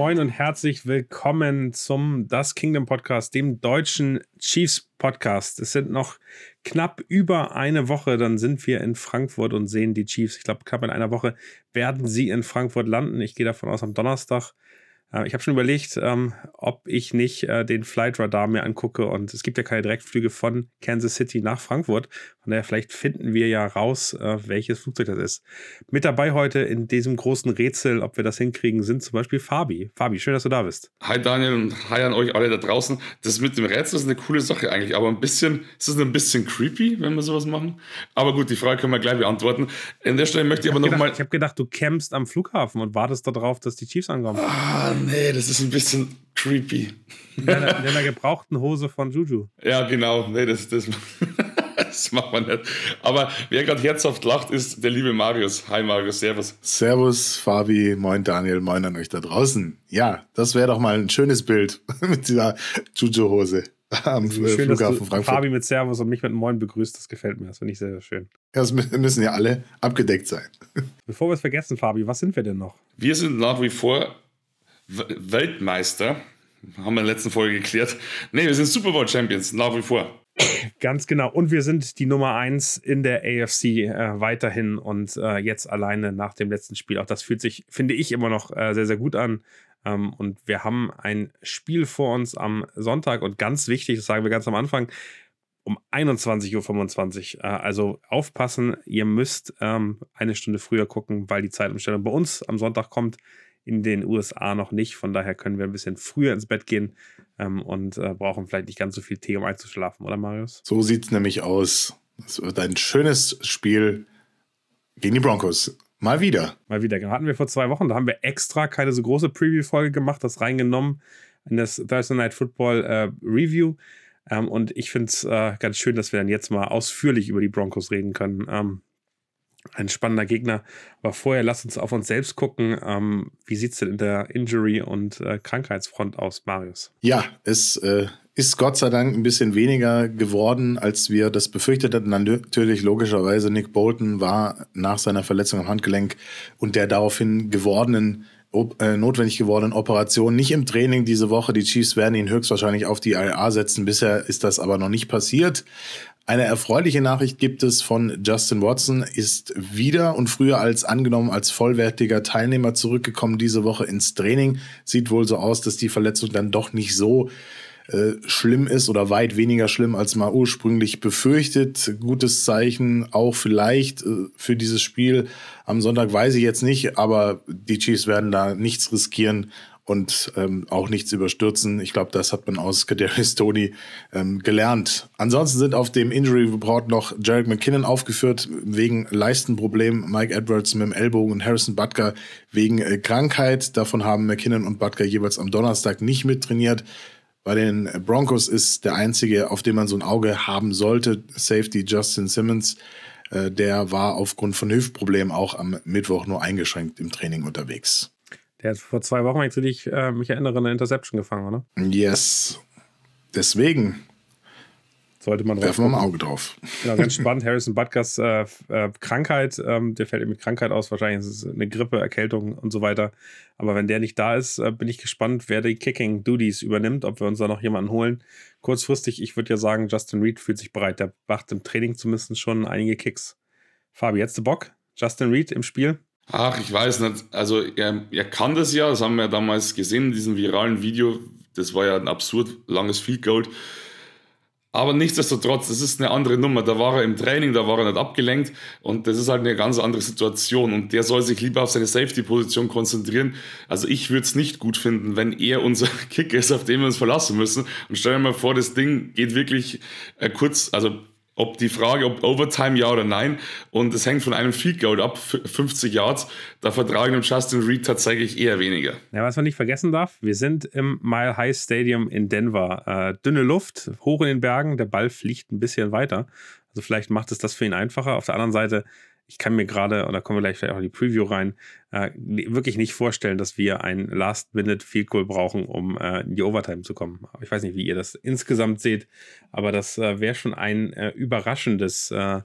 Moin, und herzlich willkommen zum Das Kingdom Podcast, dem deutschen Chiefs Podcast. Es sind noch knapp über eine Woche, dann sind wir in Frankfurt und sehen die Chiefs. Ich glaube, knapp in einer Woche werden sie in Frankfurt landen. Ich gehe davon aus, am Donnerstag äh, ich habe schon überlegt, ähm, ob ich nicht äh, den Flight Radar mir angucke und es gibt ja keine Direktflüge von Kansas City nach Frankfurt. Von daher vielleicht finden wir ja raus, äh, welches Flugzeug das ist. Mit dabei heute in diesem großen Rätsel, ob wir das hinkriegen, sind zum Beispiel Fabi. Fabi, schön, dass du da bist. Hi Daniel und hi an euch alle da draußen. Das mit dem Rätsel ist eine coole Sache eigentlich, aber ein bisschen, ist es ein bisschen creepy, wenn wir sowas machen. Aber gut, die Frage können wir gleich beantworten. An der Stelle möchte ich, ich aber nochmal. Ich habe gedacht, du campst am Flughafen und wartest darauf, dass die Chiefs ankommen. Ah, nee, das ist ein bisschen creepy. In einer, in einer gebrauchten Hose von Juju. Ja, genau. Nee, das, das, das macht man nicht. Aber wer gerade herzhaft lacht, ist der liebe Marius. Hi Marius, servus. Servus, Fabi, moin Daniel, moin an euch da draußen. Ja, das wäre doch mal ein schönes Bild mit dieser Juju-Hose am schön, Flughafen Frankfurt. Fabi mit Servus und mich mit Moin begrüßt, das gefällt mir. Das finde ich sehr, sehr schön. Ja, es müssen ja alle abgedeckt sein. Bevor wir es vergessen, Fabi, was sind wir denn noch? Wir sind nach wie vor Weltmeister. Haben wir in der letzten Folge geklärt. Nee, wir sind Super Bowl Champions, nach wie vor. Ganz genau. Und wir sind die Nummer 1 in der AFC äh, weiterhin und äh, jetzt alleine nach dem letzten Spiel. Auch das fühlt sich, finde ich, immer noch äh, sehr, sehr gut an. Ähm, und wir haben ein Spiel vor uns am Sonntag und ganz wichtig, das sagen wir ganz am Anfang, um 21.25 Uhr. Äh, also aufpassen, ihr müsst ähm, eine Stunde früher gucken, weil die Zeitumstellung bei uns am Sonntag kommt in den USA noch nicht. Von daher können wir ein bisschen früher ins Bett gehen ähm, und äh, brauchen vielleicht nicht ganz so viel Tee, um einzuschlafen, oder Marius? So sieht es nämlich aus. Es wird ein schönes Spiel gegen die Broncos. Mal wieder. Mal wieder. Hatten wir vor zwei Wochen. Da haben wir extra keine so große Preview-Folge gemacht, das reingenommen in das Thursday Night Football äh, Review. Ähm, und ich finde es äh, ganz schön, dass wir dann jetzt mal ausführlich über die Broncos reden können. Ähm, ein spannender Gegner. Aber vorher lass uns auf uns selbst gucken. Ähm, wie sieht es denn in der Injury- und äh, Krankheitsfront aus, Marius? Ja, es äh, ist Gott sei Dank ein bisschen weniger geworden, als wir das befürchtet hatten. Natürlich, logischerweise, Nick Bolton war nach seiner Verletzung am Handgelenk und der daraufhin gewordenen äh, notwendig gewordenen Operation nicht im Training diese Woche. Die Chiefs werden ihn höchstwahrscheinlich auf die IA setzen. Bisher ist das aber noch nicht passiert. Eine erfreuliche Nachricht gibt es von Justin Watson, ist wieder und früher als angenommen als vollwertiger Teilnehmer zurückgekommen diese Woche ins Training. Sieht wohl so aus, dass die Verletzung dann doch nicht so äh, schlimm ist oder weit weniger schlimm, als man ursprünglich befürchtet. Gutes Zeichen auch vielleicht äh, für dieses Spiel am Sonntag weiß ich jetzt nicht, aber die Chiefs werden da nichts riskieren und ähm, auch nichts überstürzen. Ich glaube, das hat man aus Kadarius Tony ähm, gelernt. Ansonsten sind auf dem Injury Report noch Jarek McKinnon aufgeführt wegen Leistenproblem, Mike Edwards mit dem Ellbogen und Harrison Butker wegen äh, Krankheit. Davon haben McKinnon und Butker jeweils am Donnerstag nicht mittrainiert. Bei den Broncos ist der einzige, auf den man so ein Auge haben sollte, Safety Justin Simmons. Äh, der war aufgrund von Hüftproblemen auch am Mittwoch nur eingeschränkt im Training unterwegs. Der hat vor zwei Wochen, wenn ich äh, mich erinnere, eine Interception gefangen, oder? Yes. Deswegen sollte man werfen wir mal ein Auge drauf. Genau, ganz spannend. Harrison Butgers äh, äh, Krankheit, ähm, der fällt mit Krankheit aus. Wahrscheinlich ist es eine Grippe, Erkältung und so weiter. Aber wenn der nicht da ist, äh, bin ich gespannt, wer die Kicking Duties übernimmt, ob wir uns da noch jemanden holen. Kurzfristig, ich würde ja sagen, Justin Reed fühlt sich bereit. Der macht im Training zumindest schon einige Kicks. Fabi, jetzt der Bock? Justin Reed im Spiel? Ach, ich weiß nicht. Also er, er kann das ja, das haben wir ja damals gesehen in diesem viralen Video. Das war ja ein absurd langes Field Goal. Aber nichtsdestotrotz, das ist eine andere Nummer. Da war er im Training, da war er nicht abgelenkt und das ist halt eine ganz andere Situation und der soll sich lieber auf seine Safety-Position konzentrieren. Also ich würde es nicht gut finden, wenn er unser Kicker ist, auf den wir uns verlassen müssen. Und stell dir mal vor, das Ding geht wirklich äh, kurz, also ob die Frage, ob Overtime ja oder nein. Und es hängt von einem Field Goal ab, 50 Yards. Da vertragen dem Justin Reed tatsächlich eher weniger. Ja, was man nicht vergessen darf, wir sind im Mile High Stadium in Denver. Äh, dünne Luft, hoch in den Bergen, der Ball fliegt ein bisschen weiter. Also vielleicht macht es das für ihn einfacher. Auf der anderen Seite ich kann mir gerade, und da kommen wir gleich vielleicht auch in die Preview rein, äh, wirklich nicht vorstellen, dass wir ein Last-Minute-Field Goal brauchen, um äh, in die Overtime zu kommen. Ich weiß nicht, wie ihr das insgesamt seht, aber das äh, wäre schon ein äh, überraschendes äh,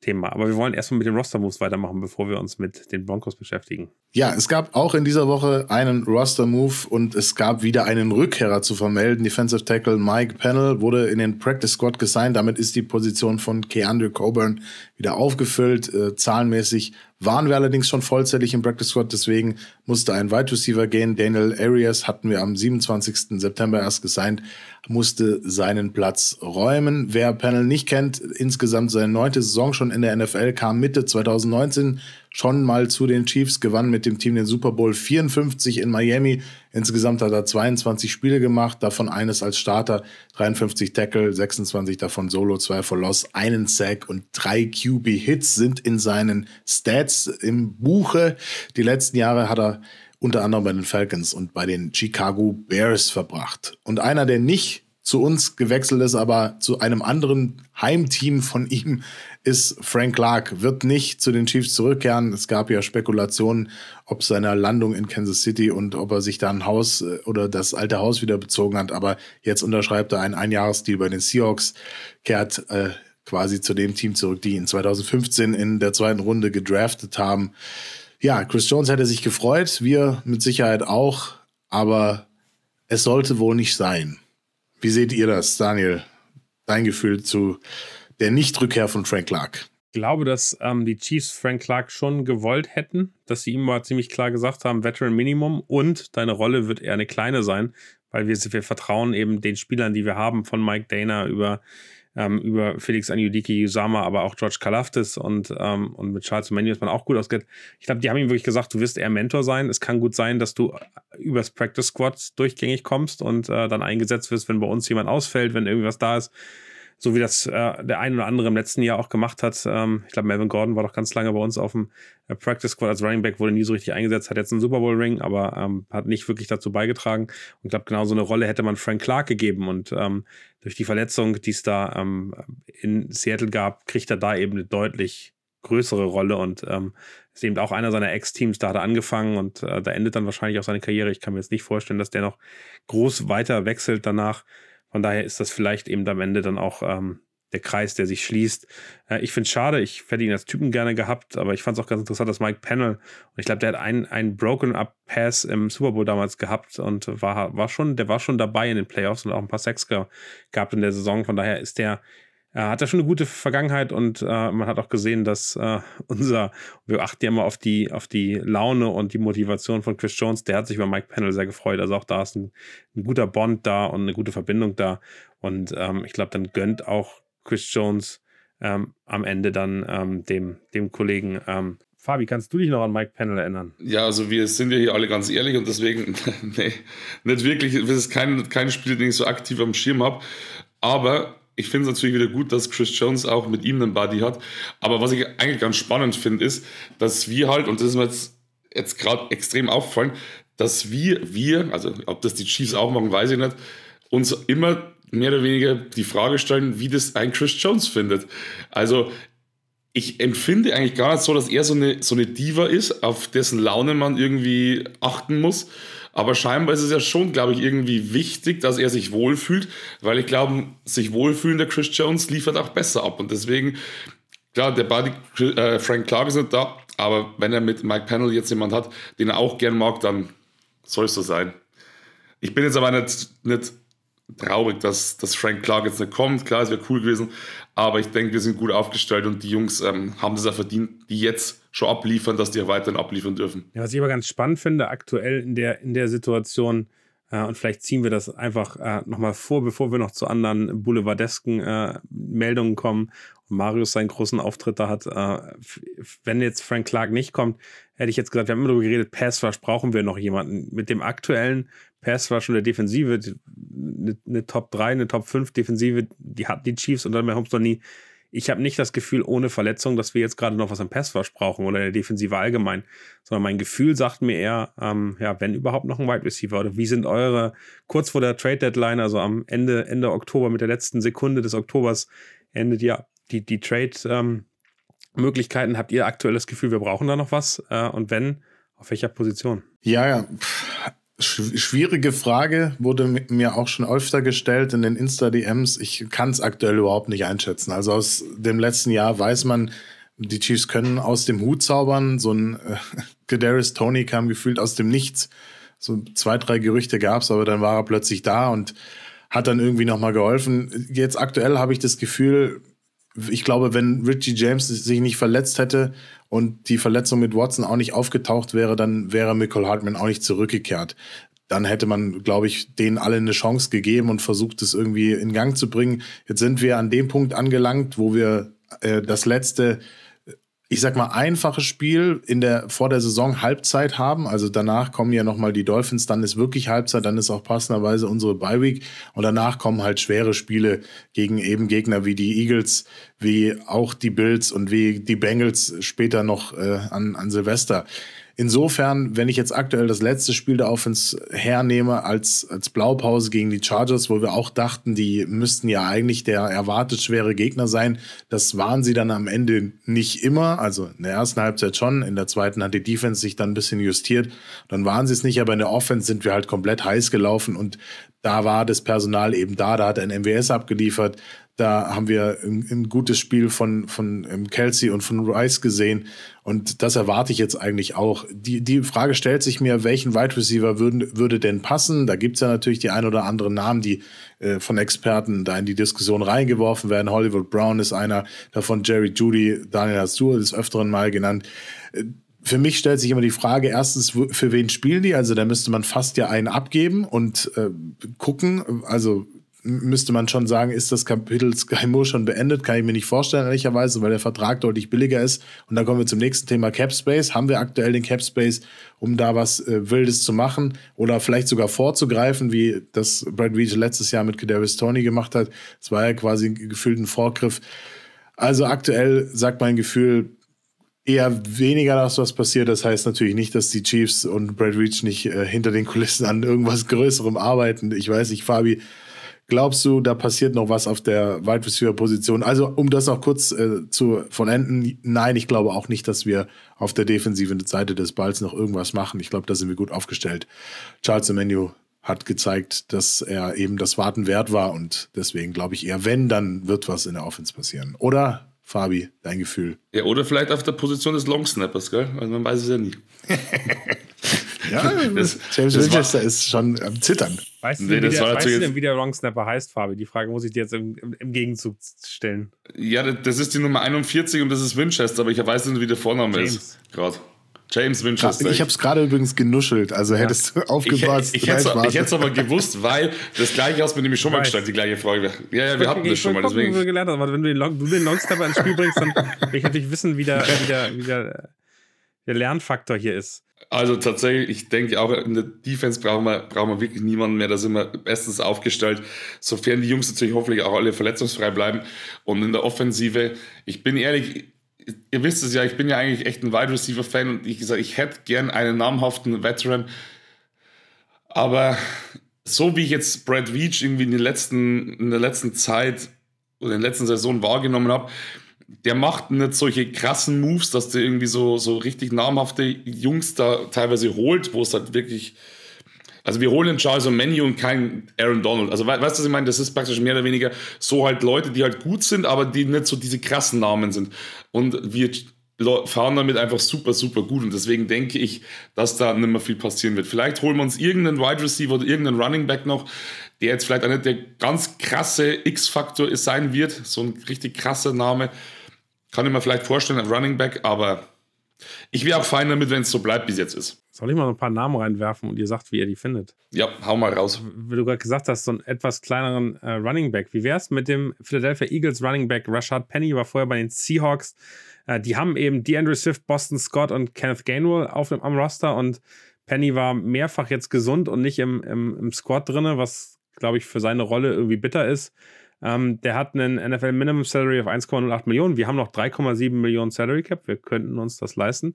Thema. Aber wir wollen erstmal mit den Roster-Moves weitermachen, bevor wir uns mit den Broncos beschäftigen. Ja, es gab auch in dieser Woche einen Roster-Move und es gab wieder einen Rückkehrer zu vermelden. Defensive Tackle Mike Pennell wurde in den Practice Squad gesigned. Damit ist die Position von Keandre Coburn wieder aufgefüllt. Äh, zahlenmäßig waren wir allerdings schon vollzählig im Practice Squad, deswegen musste ein Wide Receiver gehen. Daniel Arias hatten wir am 27. September erst gesigned, musste seinen Platz räumen. Wer Panel nicht kennt, insgesamt seine neunte Saison schon in der NFL, kam Mitte 2019 schon mal zu den Chiefs, gewann mit dem Team den Super Bowl 54 in Miami. Insgesamt hat er 22 Spiele gemacht, davon eines als Starter, 53 Tackle, 26 davon Solo, zwei for Loss, einen Sack und drei QB-Hits sind in seinen Stats im Buche. Die letzten Jahre hat er unter anderem bei den Falcons und bei den Chicago Bears verbracht. Und einer, der nicht zu uns gewechselt ist, aber zu einem anderen Heimteam von ihm ist Frank Clark, wird nicht zu den Chiefs zurückkehren. Es gab ja Spekulationen, ob seiner Landung in Kansas City und ob er sich da ein Haus äh, oder das alte Haus wieder bezogen hat. Aber jetzt unterschreibt er einen Einjahresdeal bei den Seahawks, kehrt äh, quasi zu dem Team zurück, die ihn 2015 in der zweiten Runde gedraftet haben. Ja, Chris Jones hätte sich gefreut, wir mit Sicherheit auch, aber es sollte wohl nicht sein. Wie seht ihr das, Daniel? Dein Gefühl zu der Nichtrückkehr von Frank Clark? Ich glaube, dass ähm, die Chiefs Frank Clark schon gewollt hätten, dass sie ihm mal ziemlich klar gesagt haben, Veteran Minimum und deine Rolle wird eher eine kleine sein, weil wir, wir vertrauen eben den Spielern, die wir haben, von Mike Dana über, ähm, über Felix Anjudiki Usama, aber auch George Kalaftis und, ähm, und mit Charles Menu ist man auch gut ausgeht. Ich glaube, die haben ihm wirklich gesagt, du wirst eher Mentor sein. Es kann gut sein, dass du übers Practice Squad durchgängig kommst und äh, dann eingesetzt wirst, wenn bei uns jemand ausfällt, wenn irgendwas da ist so wie das äh, der ein oder andere im letzten Jahr auch gemacht hat. Ähm, ich glaube, Melvin Gordon war doch ganz lange bei uns auf dem äh, Practice Squad als Running Back, wurde nie so richtig eingesetzt, hat jetzt einen Super Bowl Ring, aber ähm, hat nicht wirklich dazu beigetragen. Und ich glaube, genau so eine Rolle hätte man Frank Clark gegeben und ähm, durch die Verletzung, die es da ähm, in Seattle gab, kriegt er da eben eine deutlich größere Rolle und ähm, ist eben auch einer seiner Ex-Teams, da hat er angefangen und äh, da endet dann wahrscheinlich auch seine Karriere. Ich kann mir jetzt nicht vorstellen, dass der noch groß weiter wechselt danach. Von daher ist das vielleicht eben am Ende dann auch ähm, der Kreis, der sich schließt. Äh, ich finde es schade, ich hätte ihn als Typen gerne gehabt, aber ich fand es auch ganz interessant, dass Mike Pennell, und ich glaube, der hat einen, einen Broken-Up-Pass im Super Bowl damals gehabt und war, war schon, der war schon dabei in den Playoffs und auch ein paar Sacks gehabt in der Saison. Von daher ist der er hat ja schon eine gute Vergangenheit und äh, man hat auch gesehen, dass äh, unser, wir achten ja immer auf die, auf die Laune und die Motivation von Chris Jones, der hat sich über Mike Pennell sehr gefreut. Also auch da ist ein, ein guter Bond da und eine gute Verbindung da. Und ähm, ich glaube, dann gönnt auch Chris Jones ähm, am Ende dann ähm, dem, dem Kollegen ähm, Fabi, kannst du dich noch an Mike Pennell erinnern? Ja, also wir sind ja hier alle ganz ehrlich und deswegen, nee, nicht wirklich, das ist kein, kein Spiel, den ich so aktiv am Schirm habe. Aber ich finde es natürlich wieder gut, dass Chris Jones auch mit ihm einen Buddy hat. Aber was ich eigentlich ganz spannend finde, ist, dass wir halt, und das ist mir jetzt, jetzt gerade extrem aufgefallen, dass wir, wir, also ob das die Chiefs auch machen, weiß ich nicht, uns immer mehr oder weniger die Frage stellen, wie das ein Chris Jones findet. Also ich empfinde eigentlich gar nicht so, dass er so eine, so eine Diva ist, auf dessen Laune man irgendwie achten muss. Aber scheinbar ist es ja schon, glaube ich, irgendwie wichtig, dass er sich wohlfühlt, weil ich glaube, sich wohlfühlender Chris Jones liefert auch besser ab. Und deswegen, klar, der Buddy äh, Frank Clark ist nicht da, aber wenn er mit Mike Panel jetzt jemand hat, den er auch gern mag, dann soll es so sein. Ich bin jetzt aber nicht, nicht traurig, dass, dass Frank Clark jetzt nicht kommt. Klar, es wäre cool gewesen, aber ich denke, wir sind gut aufgestellt und die Jungs ähm, haben das ja verdient, die jetzt schon abliefern, dass die ja weiterhin abliefern dürfen. Ja, was ich aber ganz spannend finde, aktuell in der, in der Situation, äh, und vielleicht ziehen wir das einfach äh, nochmal vor, bevor wir noch zu anderen boulevardesken äh, Meldungen kommen und Marius seinen großen Auftritt da hat. Äh, wenn jetzt Frank Clark nicht kommt, hätte ich jetzt gesagt, wir haben immer darüber geredet, Pass Rush brauchen wir noch jemanden. Mit dem aktuellen Pass Rush und der Defensive, eine, eine Top 3, eine Top 5 Defensive, die hatten die Chiefs und dann bei Holmes noch nie ich habe nicht das Gefühl ohne Verletzung, dass wir jetzt gerade noch was am Passwash brauchen oder der Defensive allgemein, sondern mein Gefühl sagt mir eher, ähm, ja, wenn überhaupt noch ein Wide Receiver oder wie sind eure kurz vor der Trade Deadline, also am Ende Ende Oktober mit der letzten Sekunde des Oktobers endet ja die die Trade ähm, Möglichkeiten. Habt ihr aktuell das Gefühl, wir brauchen da noch was? Äh, und wenn, auf welcher Position? Ja, ja schwierige Frage, wurde mir auch schon öfter gestellt in den Insta-DMs. Ich kann es aktuell überhaupt nicht einschätzen. Also aus dem letzten Jahr weiß man, die Chiefs können aus dem Hut zaubern. So ein äh, Kadarius Tony kam gefühlt aus dem Nichts. So zwei, drei Gerüchte gab es, aber dann war er plötzlich da und hat dann irgendwie nochmal geholfen. Jetzt aktuell habe ich das Gefühl, ich glaube, wenn Richie James sich nicht verletzt hätte und die Verletzung mit Watson auch nicht aufgetaucht wäre, dann wäre Michael Hartman auch nicht zurückgekehrt. Dann hätte man, glaube ich, denen alle eine Chance gegeben und versucht, es irgendwie in Gang zu bringen. Jetzt sind wir an dem Punkt angelangt, wo wir äh, das letzte ich sag mal, einfaches Spiel in der, vor der Saison Halbzeit haben. Also danach kommen ja nochmal die Dolphins, dann ist wirklich Halbzeit, dann ist auch passenderweise unsere Bye Week. Und danach kommen halt schwere Spiele gegen eben Gegner wie die Eagles, wie auch die Bills und wie die Bengals später noch äh, an, an Silvester. Insofern, wenn ich jetzt aktuell das letzte Spiel der Offense hernehme als, als Blaupause gegen die Chargers, wo wir auch dachten, die müssten ja eigentlich der erwartet schwere Gegner sein, das waren sie dann am Ende nicht immer. Also in der ersten Halbzeit schon, in der zweiten hat die Defense sich dann ein bisschen justiert. Dann waren sie es nicht, aber in der Offense sind wir halt komplett heiß gelaufen und da war das Personal eben da, da hat ein MWS abgeliefert, da haben wir ein, ein gutes Spiel von, von ähm, Kelsey und von Rice gesehen. Und das erwarte ich jetzt eigentlich auch. Die, die Frage stellt sich mir, welchen Wide Receiver würden, würde denn passen? Da gibt es ja natürlich die ein oder anderen Namen, die äh, von Experten da in die Diskussion reingeworfen werden. Hollywood Brown ist einer davon, Jerry Judy, Daniel Astur des Öfteren mal genannt. Äh, für mich stellt sich immer die Frage, erstens, für wen spielen die? Also da müsste man fast ja einen abgeben und äh, gucken. Also müsste man schon sagen, ist das Kapitel Sky Moore schon beendet? Kann ich mir nicht vorstellen, ehrlicherweise, weil der Vertrag deutlich billiger ist. Und dann kommen wir zum nächsten Thema Cap Space. Haben wir aktuell den Cap Space, um da was äh, Wildes zu machen oder vielleicht sogar vorzugreifen, wie das Brad Reed letztes Jahr mit Kadarius Tony gemacht hat? Das war ja quasi ein gefühlten Vorgriff. Also aktuell sagt mein Gefühl, eher weniger, dass was passiert. Das heißt natürlich nicht, dass die Chiefs und Brad Reach nicht äh, hinter den Kulissen an irgendwas Größerem arbeiten. Ich weiß nicht, Fabi, Glaubst du, da passiert noch was auf der Wide Receiver Position? Also, um das auch kurz äh, zu vollenden, nein, ich glaube auch nicht, dass wir auf der defensiven Seite des Balls noch irgendwas machen. Ich glaube, da sind wir gut aufgestellt. Charles Emmanuel hat gezeigt, dass er eben das Warten wert war und deswegen glaube ich eher, wenn, dann wird was in der Offense passieren. Oder, Fabi, dein Gefühl? Ja, oder vielleicht auf der Position des Long Snappers, gell? Also man weiß es ja nie. Ja, das, James das Winchester war, ist schon am Zittern. Weißt du, nee, denn, wie, der, weißt du denn, wie der Snapper heißt, Fabi? Die Frage muss ich dir jetzt im, im, Gegenzug stellen. Ja, das ist die Nummer 41 und das ist Winchester, aber ich weiß nicht, wie der Vorname James. ist. Gerade. James Winchester. Ich habe es gerade übrigens genuschelt, also ja. hättest du aufgepasst. Ich, ich, ich hätte es aber gewusst, weil das gleiche hast mir nämlich schon mal gestellt, die gleiche Frage. Ja, ja, wir hatten das schon mal. Deswegen. Gelernt, aber wenn du den, Long, du den Longsnapper ins Spiel bringst, dann will ich natürlich wissen, wie der, wie der, wie der, der Lernfaktor hier ist. Also tatsächlich, ich denke auch in der Defense brauchen wir, brauchen wir wirklich niemanden mehr. Da sind wir bestens aufgestellt, sofern die Jungs natürlich hoffentlich auch alle verletzungsfrei bleiben. Und in der Offensive, ich bin ehrlich, ihr wisst es ja, ich bin ja eigentlich echt ein Wide Receiver Fan und ich gesagt, ich hätte gern einen namhaften Veteran. Aber so wie ich jetzt Brad Veach irgendwie in, den letzten, in der letzten Zeit oder in der letzten Saison wahrgenommen habe, der macht nicht solche krassen Moves, dass der irgendwie so, so richtig namhafte Jungs da teilweise holt, wo es halt wirklich. Also wir holen Charles Menu und keinen Aaron Donald. Also weißt du, was ich meine? Das ist praktisch mehr oder weniger so halt Leute, die halt gut sind, aber die nicht so diese krassen Namen sind. Und wir fahren damit einfach super, super gut. Und deswegen denke ich, dass da nicht mehr viel passieren wird. Vielleicht holen wir uns irgendeinen Wide Receiver oder irgendeinen Running Back noch, der jetzt vielleicht einer der ganz krasse X-Faktor sein wird. So ein richtig krasser Name. Kann ich mir vielleicht vorstellen, ein Running Back, aber ich wäre auch fein damit, wenn es so bleibt, wie es jetzt ist. Soll ich mal ein paar Namen reinwerfen und ihr sagt, wie ihr die findet? Ja, hau mal raus. Wie du gerade gesagt hast, so einen etwas kleineren äh, Running Back. Wie wäre es mit dem Philadelphia Eagles Running Back? Rashad Penny war vorher bei den Seahawks. Äh, die haben eben DeAndre Swift, Boston Scott und Kenneth Gainwell auf dem, am Roster und Penny war mehrfach jetzt gesund und nicht im, im, im Squad drin, was, glaube ich, für seine Rolle irgendwie bitter ist. Ähm, der hat einen NFL Minimum Salary auf 1,08 Millionen. Wir haben noch 3,7 Millionen Salary Cap. Wir könnten uns das leisten.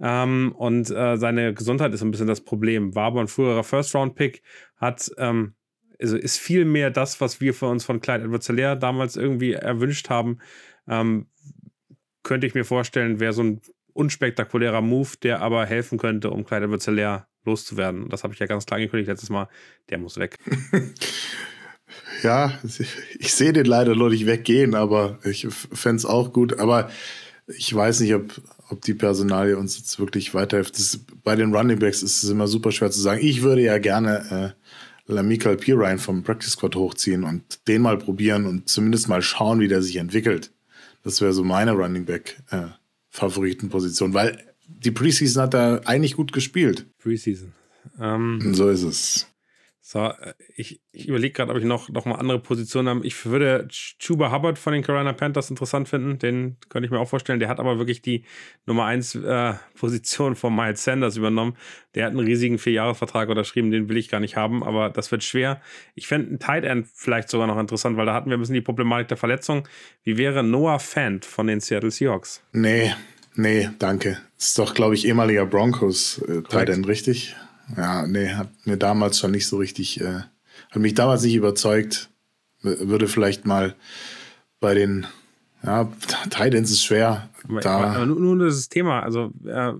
Ähm, und äh, seine Gesundheit ist ein bisschen das Problem. War aber ein früherer First-Round-Pick, hat, ähm, also ist viel mehr das, was wir für uns von Clyde Edwards damals irgendwie erwünscht haben. Ähm, könnte ich mir vorstellen, wäre so ein unspektakulärer Move, der aber helfen könnte, um Clyde Edwards loszuwerden. Und das habe ich ja ganz klar angekündigt letztes Mal. Der muss weg. ja, ich sehe den leider noch nicht weggehen, aber ich fände es auch gut. Aber ich weiß nicht, ob, ob die Personalie uns jetzt wirklich weiterhilft. Das, bei den Running Backs ist es immer super schwer zu sagen. Ich würde ja gerne äh, Lamikal Pirine vom Practice Squad hochziehen und den mal probieren und zumindest mal schauen, wie der sich entwickelt. Das wäre so meine Running Back äh, Favoritenposition, weil die Preseason hat er eigentlich gut gespielt. Preseason. Ähm, so ist es. So, äh, ich, ich überlege gerade, ob ich noch, noch mal andere Positionen habe. Ich würde Chuba Hubbard von den Carolina Panthers interessant finden. Den könnte ich mir auch vorstellen. Der hat aber wirklich die Nummer 1 äh, Position von Miles Sanders übernommen. Der hat einen riesigen Vierjahresvertrag unterschrieben. Den will ich gar nicht haben, aber das wird schwer. Ich fände einen Tight End vielleicht sogar noch interessant, weil da hatten wir ein bisschen die Problematik der Verletzung. Wie wäre Noah Fant von den Seattle Seahawks? Nee, nee, danke. Ist doch, glaube ich, ehemaliger Broncos äh, Tight End, richtig? Ja, nee, hat mir damals schon nicht so richtig, äh, hat mich damals nicht überzeugt. Würde vielleicht mal bei den, ja, Titans ist schwer. Aber, da. aber nur, nur das Thema, also äh,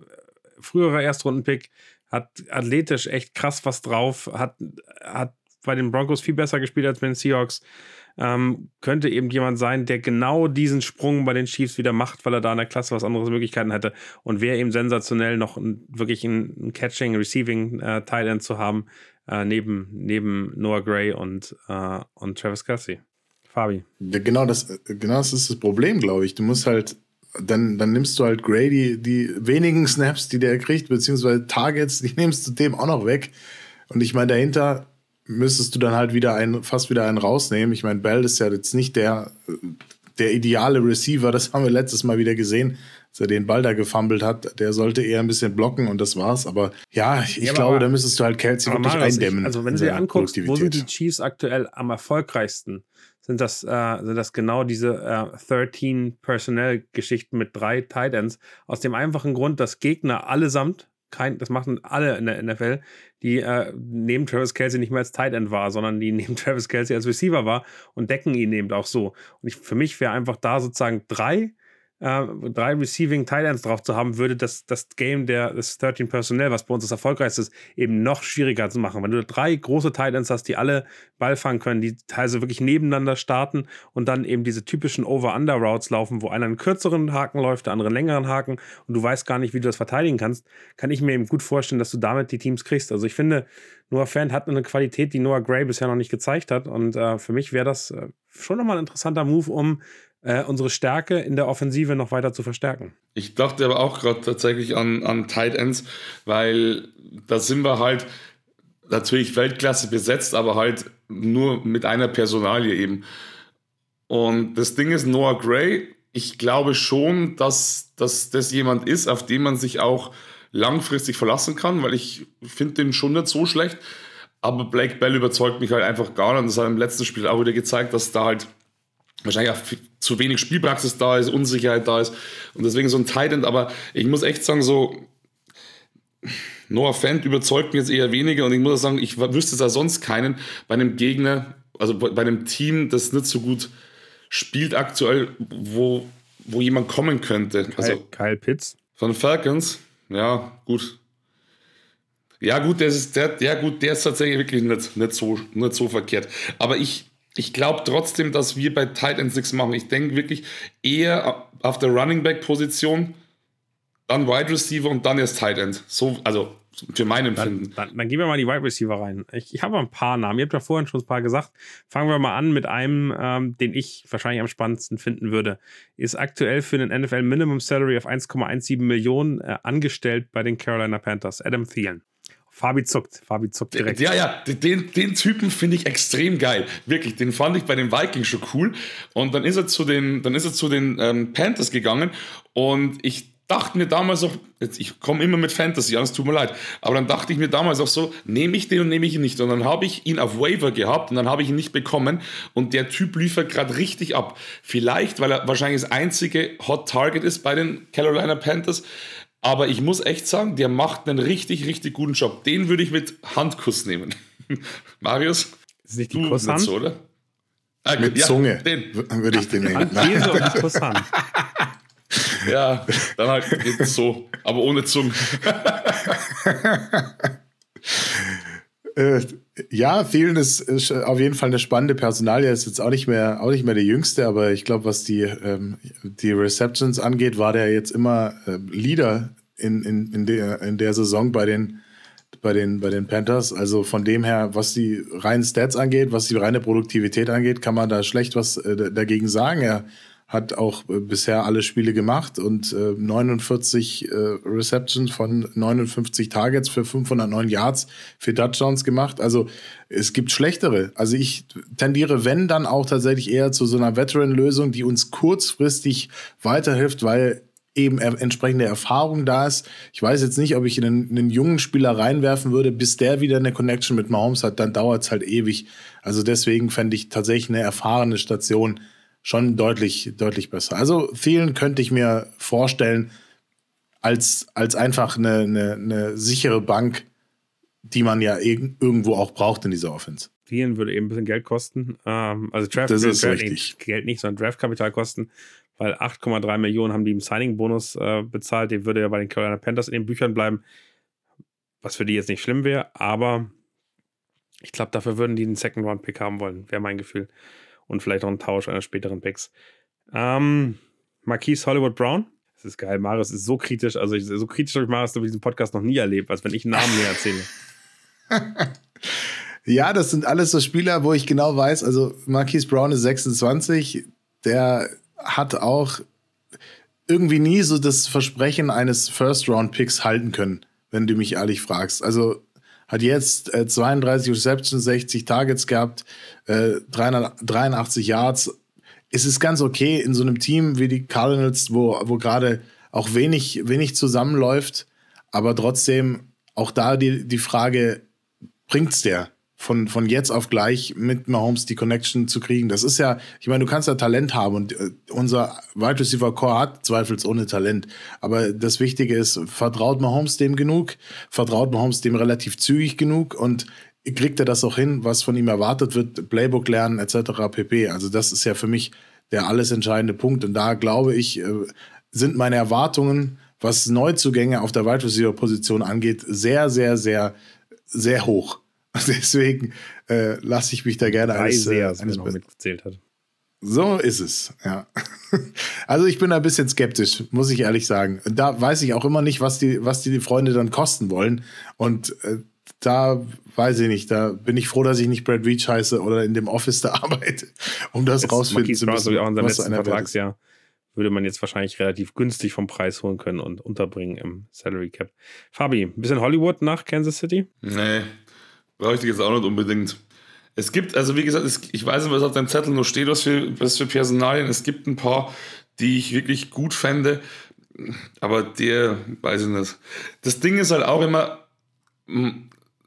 früherer Erstrundenpick hat athletisch echt krass was drauf, hat, hat bei den Broncos viel besser gespielt als bei den Seahawks ähm, könnte eben jemand sein, der genau diesen Sprung bei den Chiefs wieder macht, weil er da in der Klasse was anderes Möglichkeiten hätte. Und wäre eben sensationell, noch ein, wirklich ein, Catching, Receiving äh, End zu haben, äh, neben, neben Noah Gray und, äh, und Travis Kelsey. Fabi. Ja, genau, das, genau das ist das Problem, glaube ich. Du musst halt dann, dann nimmst du halt Grady die wenigen Snaps, die der kriegt, beziehungsweise Targets, die nimmst du dem auch noch weg. Und ich meine, dahinter müsstest du dann halt wieder einen, fast wieder einen rausnehmen. Ich meine, Bell ist ja jetzt nicht der, der ideale Receiver, das haben wir letztes Mal wieder gesehen, als er den Ball da gefummelt hat. Der sollte eher ein bisschen blocken und das war's. Aber ja, ich ja, glaube, aber, da müsstest du halt Kelsey wirklich Marius, eindämmen. Ich, also, wenn du dir anguckst, wo sind die Chiefs aktuell am erfolgreichsten? Sind das, äh, sind das genau diese äh, 13 Personnel-Geschichten mit drei Titans? Aus dem einfachen Grund, dass Gegner allesamt kein, das machen alle in der NFL, die äh, nehmen Travis Kelsey nicht mehr als Tight End wahr, sondern die nehmen Travis Kelsey als Receiver wahr und decken ihn eben auch so. Und ich, für mich wäre einfach da sozusagen drei äh, drei Receiving Tight Ends drauf zu haben, würde das, das Game der, des 13 Personnel, was bei uns das erfolgreichste ist, eben noch schwieriger zu machen. Wenn du drei große Tight Ends hast, die alle Ball fangen können, die teilweise wirklich nebeneinander starten und dann eben diese typischen Over-Under-Routes laufen, wo einer einen kürzeren Haken läuft, der andere einen längeren Haken und du weißt gar nicht, wie du das verteidigen kannst, kann ich mir eben gut vorstellen, dass du damit die Teams kriegst. Also ich finde, Noah Fan hat eine Qualität, die Noah Gray bisher noch nicht gezeigt hat und äh, für mich wäre das äh, schon nochmal ein interessanter Move, um äh, unsere Stärke in der Offensive noch weiter zu verstärken. Ich dachte aber auch gerade tatsächlich an, an Tight Ends, weil da sind wir halt natürlich Weltklasse besetzt, aber halt nur mit einer Personalie eben. Und das Ding ist, Noah Gray, ich glaube schon, dass, dass das jemand ist, auf den man sich auch langfristig verlassen kann, weil ich finde den schon nicht so schlecht. Aber Blake Bell überzeugt mich halt einfach gar nicht. Und das hat im letzten Spiel auch wieder gezeigt, dass da halt wahrscheinlich auch zu wenig Spielpraxis da ist, Unsicherheit da ist und deswegen so ein Titan. Aber ich muss echt sagen, so Noah Fant überzeugt mich jetzt eher weniger und ich muss sagen, ich wüsste da sonst keinen bei einem Gegner, also bei einem Team, das nicht so gut spielt aktuell, wo, wo jemand kommen könnte. Kyle, also Kyle Pitts. Von Falcons, ja, gut. Ja, gut, der ist, der, ja, gut, der ist tatsächlich wirklich nicht, nicht, so, nicht so verkehrt. Aber ich, ich glaube trotzdem, dass wir bei Tight Ends nichts machen. Ich denke wirklich eher auf der Running Back Position, dann Wide Receiver und dann erst Tight End. So, also für mein Empfinden. Dann, dann, dann gehen wir mal die Wide Receiver rein. Ich, ich habe ein paar Namen. Ihr habt ja vorhin schon ein paar gesagt. Fangen wir mal an mit einem, ähm, den ich wahrscheinlich am spannendsten finden würde. Ist aktuell für den NFL Minimum Salary auf 1,17 Millionen äh, angestellt bei den Carolina Panthers. Adam Thielen. Fabi zuckt, Fabi zuckt direkt. Ja, ja, den, den Typen finde ich extrem geil. Wirklich, den fand ich bei den Vikings schon cool. Und dann ist er zu den, dann ist er zu den ähm, Panthers gegangen und ich dachte mir damals auch, jetzt, ich komme immer mit Fantasy an, es tut mir leid, aber dann dachte ich mir damals auch so, nehme ich den und nehme ich ihn nicht. Und dann habe ich ihn auf Waiver gehabt und dann habe ich ihn nicht bekommen und der Typ liefert gerade richtig ab. Vielleicht, weil er wahrscheinlich das einzige Hot Target ist bei den Carolina Panthers, aber ich muss echt sagen, der macht einen richtig, richtig guten Job. Den würde ich mit Handkuss nehmen. Marius? Das ist nicht die Kusshand? So, oder? Ah, mit ja, Zunge den. würde ich den nehmen. Käse und Kusshand. ja, dann halt so, aber ohne Zunge. Äh, ja, vielen ist, ist, auf jeden Fall eine spannende Personal. Er ist jetzt auch nicht mehr, auch nicht mehr der Jüngste, aber ich glaube, was die, ähm, die Receptions angeht, war der jetzt immer äh, Leader in, in, in, der, in der Saison bei den, bei, den, bei den Panthers. Also von dem her, was die reinen Stats angeht, was die reine Produktivität angeht, kann man da schlecht was äh, dagegen sagen. Er hat auch äh, bisher alle Spiele gemacht und äh, 49 äh, Receptions von 59 Targets für 509 Yards für Touchdowns gemacht. Also es gibt schlechtere. Also ich tendiere, wenn, dann auch tatsächlich eher zu so einer Veteran-Lösung, die uns kurzfristig weiterhilft, weil eben entsprechende Erfahrung da ist. Ich weiß jetzt nicht, ob ich einen, einen jungen Spieler reinwerfen würde, bis der wieder eine Connection mit Mahomes hat, dann dauert es halt ewig. Also deswegen fände ich tatsächlich eine erfahrene Station schon deutlich, deutlich besser. Also Thielen könnte ich mir vorstellen, als, als einfach eine, eine, eine sichere Bank, die man ja irgendwo auch braucht in dieser Offense. Thielen würde eben ein bisschen Geld kosten. Ähm, also Draft, das ist Draft richtig. Geld nicht, sondern Draftkapital kosten, weil 8,3 Millionen haben die im Signing-Bonus äh, bezahlt. Den würde ja bei den Carolina Panthers in den Büchern bleiben, was für die jetzt nicht schlimm wäre, aber ich glaube, dafür würden die einen Second-Round-Pick haben wollen, wäre mein Gefühl und vielleicht auch einen Tausch einer späteren Picks. Ähm, Marquise Hollywood Brown. Das ist geil. Marius ist so kritisch. Also, ich, so kritisch habe ich Marius durch diesen Podcast noch nie erlebt, als wenn ich einen Namen mir erzähle. ja, das sind alles so Spieler, wo ich genau weiß, also Marquise Brown ist 26. Der hat auch irgendwie nie so das Versprechen eines First-Round-Picks halten können, wenn du mich ehrlich fragst. Also hat jetzt äh, 32 Receptions, 60 Targets gehabt, äh, 383 Yards. Es ist ganz okay in so einem Team wie die Cardinals, wo, wo gerade auch wenig, wenig zusammenläuft, aber trotzdem auch da die, die Frage, bringt's der? Von, von jetzt auf gleich mit Mahomes die Connection zu kriegen. Das ist ja, ich meine, du kannst ja Talent haben und äh, unser Wide Receiver Core hat zweifelsohne Talent. Aber das Wichtige ist, vertraut Mahomes dem genug? Vertraut Mahomes dem relativ zügig genug? Und kriegt er das auch hin, was von ihm erwartet wird? Playbook lernen etc. pp. Also das ist ja für mich der alles entscheidende Punkt. Und da glaube ich, äh, sind meine Erwartungen, was Neuzugänge auf der Wide Receiver Position angeht, sehr, sehr, sehr, sehr hoch. Deswegen äh, lasse ich mich da gerne Drei eines, sehr, äh, eines noch mitgezählt hat. So ist es, ja. Also ich bin ein bisschen skeptisch, muss ich ehrlich sagen. Da weiß ich auch immer nicht, was die, was die Freunde dann kosten wollen. Und äh, da weiß ich nicht, da bin ich froh, dass ich nicht Brad Reach heiße oder in dem Office da arbeite, um das Jetzt rausfinden zu müssen. Auch in seinem letzten Vertragsjahr würde man jetzt wahrscheinlich relativ günstig vom Preis holen können und unterbringen im Salary Cap. Fabi, ein bisschen Hollywood nach Kansas City? Nee, Brauche ich jetzt auch nicht unbedingt. Es gibt, also wie gesagt, es, ich weiß nicht, was auf deinem Zettel noch steht, was für, was für Personalien. Es gibt ein paar, die ich wirklich gut fände, aber der, weiß ich nicht. Das Ding ist halt auch immer,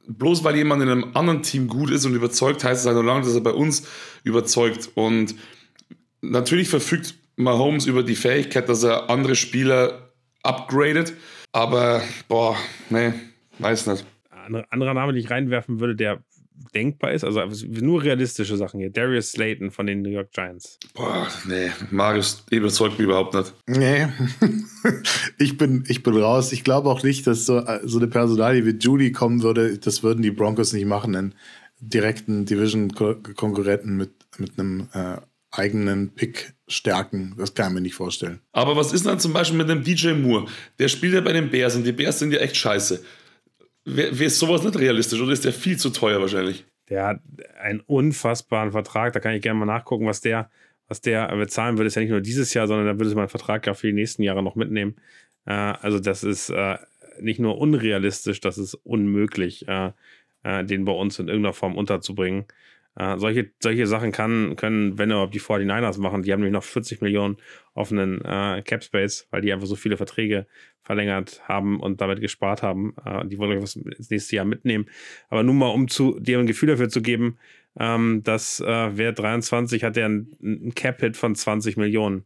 bloß weil jemand in einem anderen Team gut ist und überzeugt, heißt es halt nur lange, dass er bei uns überzeugt. Und natürlich verfügt Mahomes über die Fähigkeit, dass er andere Spieler upgradet, aber boah, nee, weiß nicht anderer Name, den ich reinwerfen würde, der denkbar ist, also nur realistische Sachen hier. Darius Slayton von den New York Giants. Boah, nee, Marius überzeugt mich überhaupt nicht. Nee, ich, bin, ich bin raus. Ich glaube auch nicht, dass so, so eine Personalie wie Judy kommen würde. Das würden die Broncos nicht machen, einen direkten Division-Konkurrenten mit, mit einem äh, eigenen Pick stärken. Das kann ich mir nicht vorstellen. Aber was ist dann zum Beispiel mit dem DJ Moore? Der spielt ja bei den Bears und die Bears sind ja echt scheiße. Wäre wär sowas nicht realistisch oder ist der viel zu teuer wahrscheinlich? Der hat einen unfassbaren Vertrag. Da kann ich gerne mal nachgucken, was der, was der bezahlen würde. Ist ja nicht nur dieses Jahr, sondern da würde es mal einen Vertrag ja für die nächsten Jahre noch mitnehmen. Äh, also, das ist äh, nicht nur unrealistisch, das ist unmöglich, äh, äh den bei uns in irgendeiner Form unterzubringen. Äh, solche, solche Sachen kann, können, wenn überhaupt die 49ers machen, die haben nämlich noch 40 Millionen offenen äh, Cap Space, weil die einfach so viele Verträge verlängert haben und damit gespart haben. Äh, die wollen was ins nächste Jahr mitnehmen. Aber nur mal, um zu, dir ein Gefühl dafür zu geben, ähm, dass äh, wer 23 hat, der einen, einen Cap-Hit von 20 Millionen.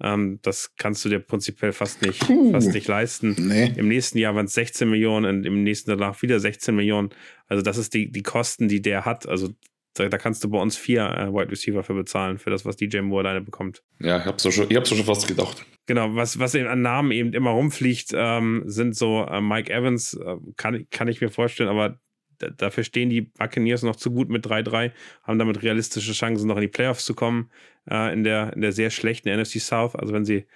Ähm, das kannst du dir prinzipiell fast nicht, fast nicht leisten. Nee. Im nächsten Jahr waren es 16 Millionen und im nächsten danach wieder 16 Millionen. Also das ist die, die Kosten, die der hat. Also da, da kannst du bei uns vier äh, Wide Receiver für bezahlen, für das, was DJ Moore alleine bekommt. Ja, ich hab's schon, schon fast gedacht. Genau, was, was an Namen eben immer rumfliegt, ähm, sind so äh, Mike Evans, äh, kann, kann ich mir vorstellen, aber dafür stehen die Buccaneers noch zu gut mit 3-3, haben damit realistische Chancen, noch in die Playoffs zu kommen, äh, in, der, in der sehr schlechten NFC South. Also wenn sie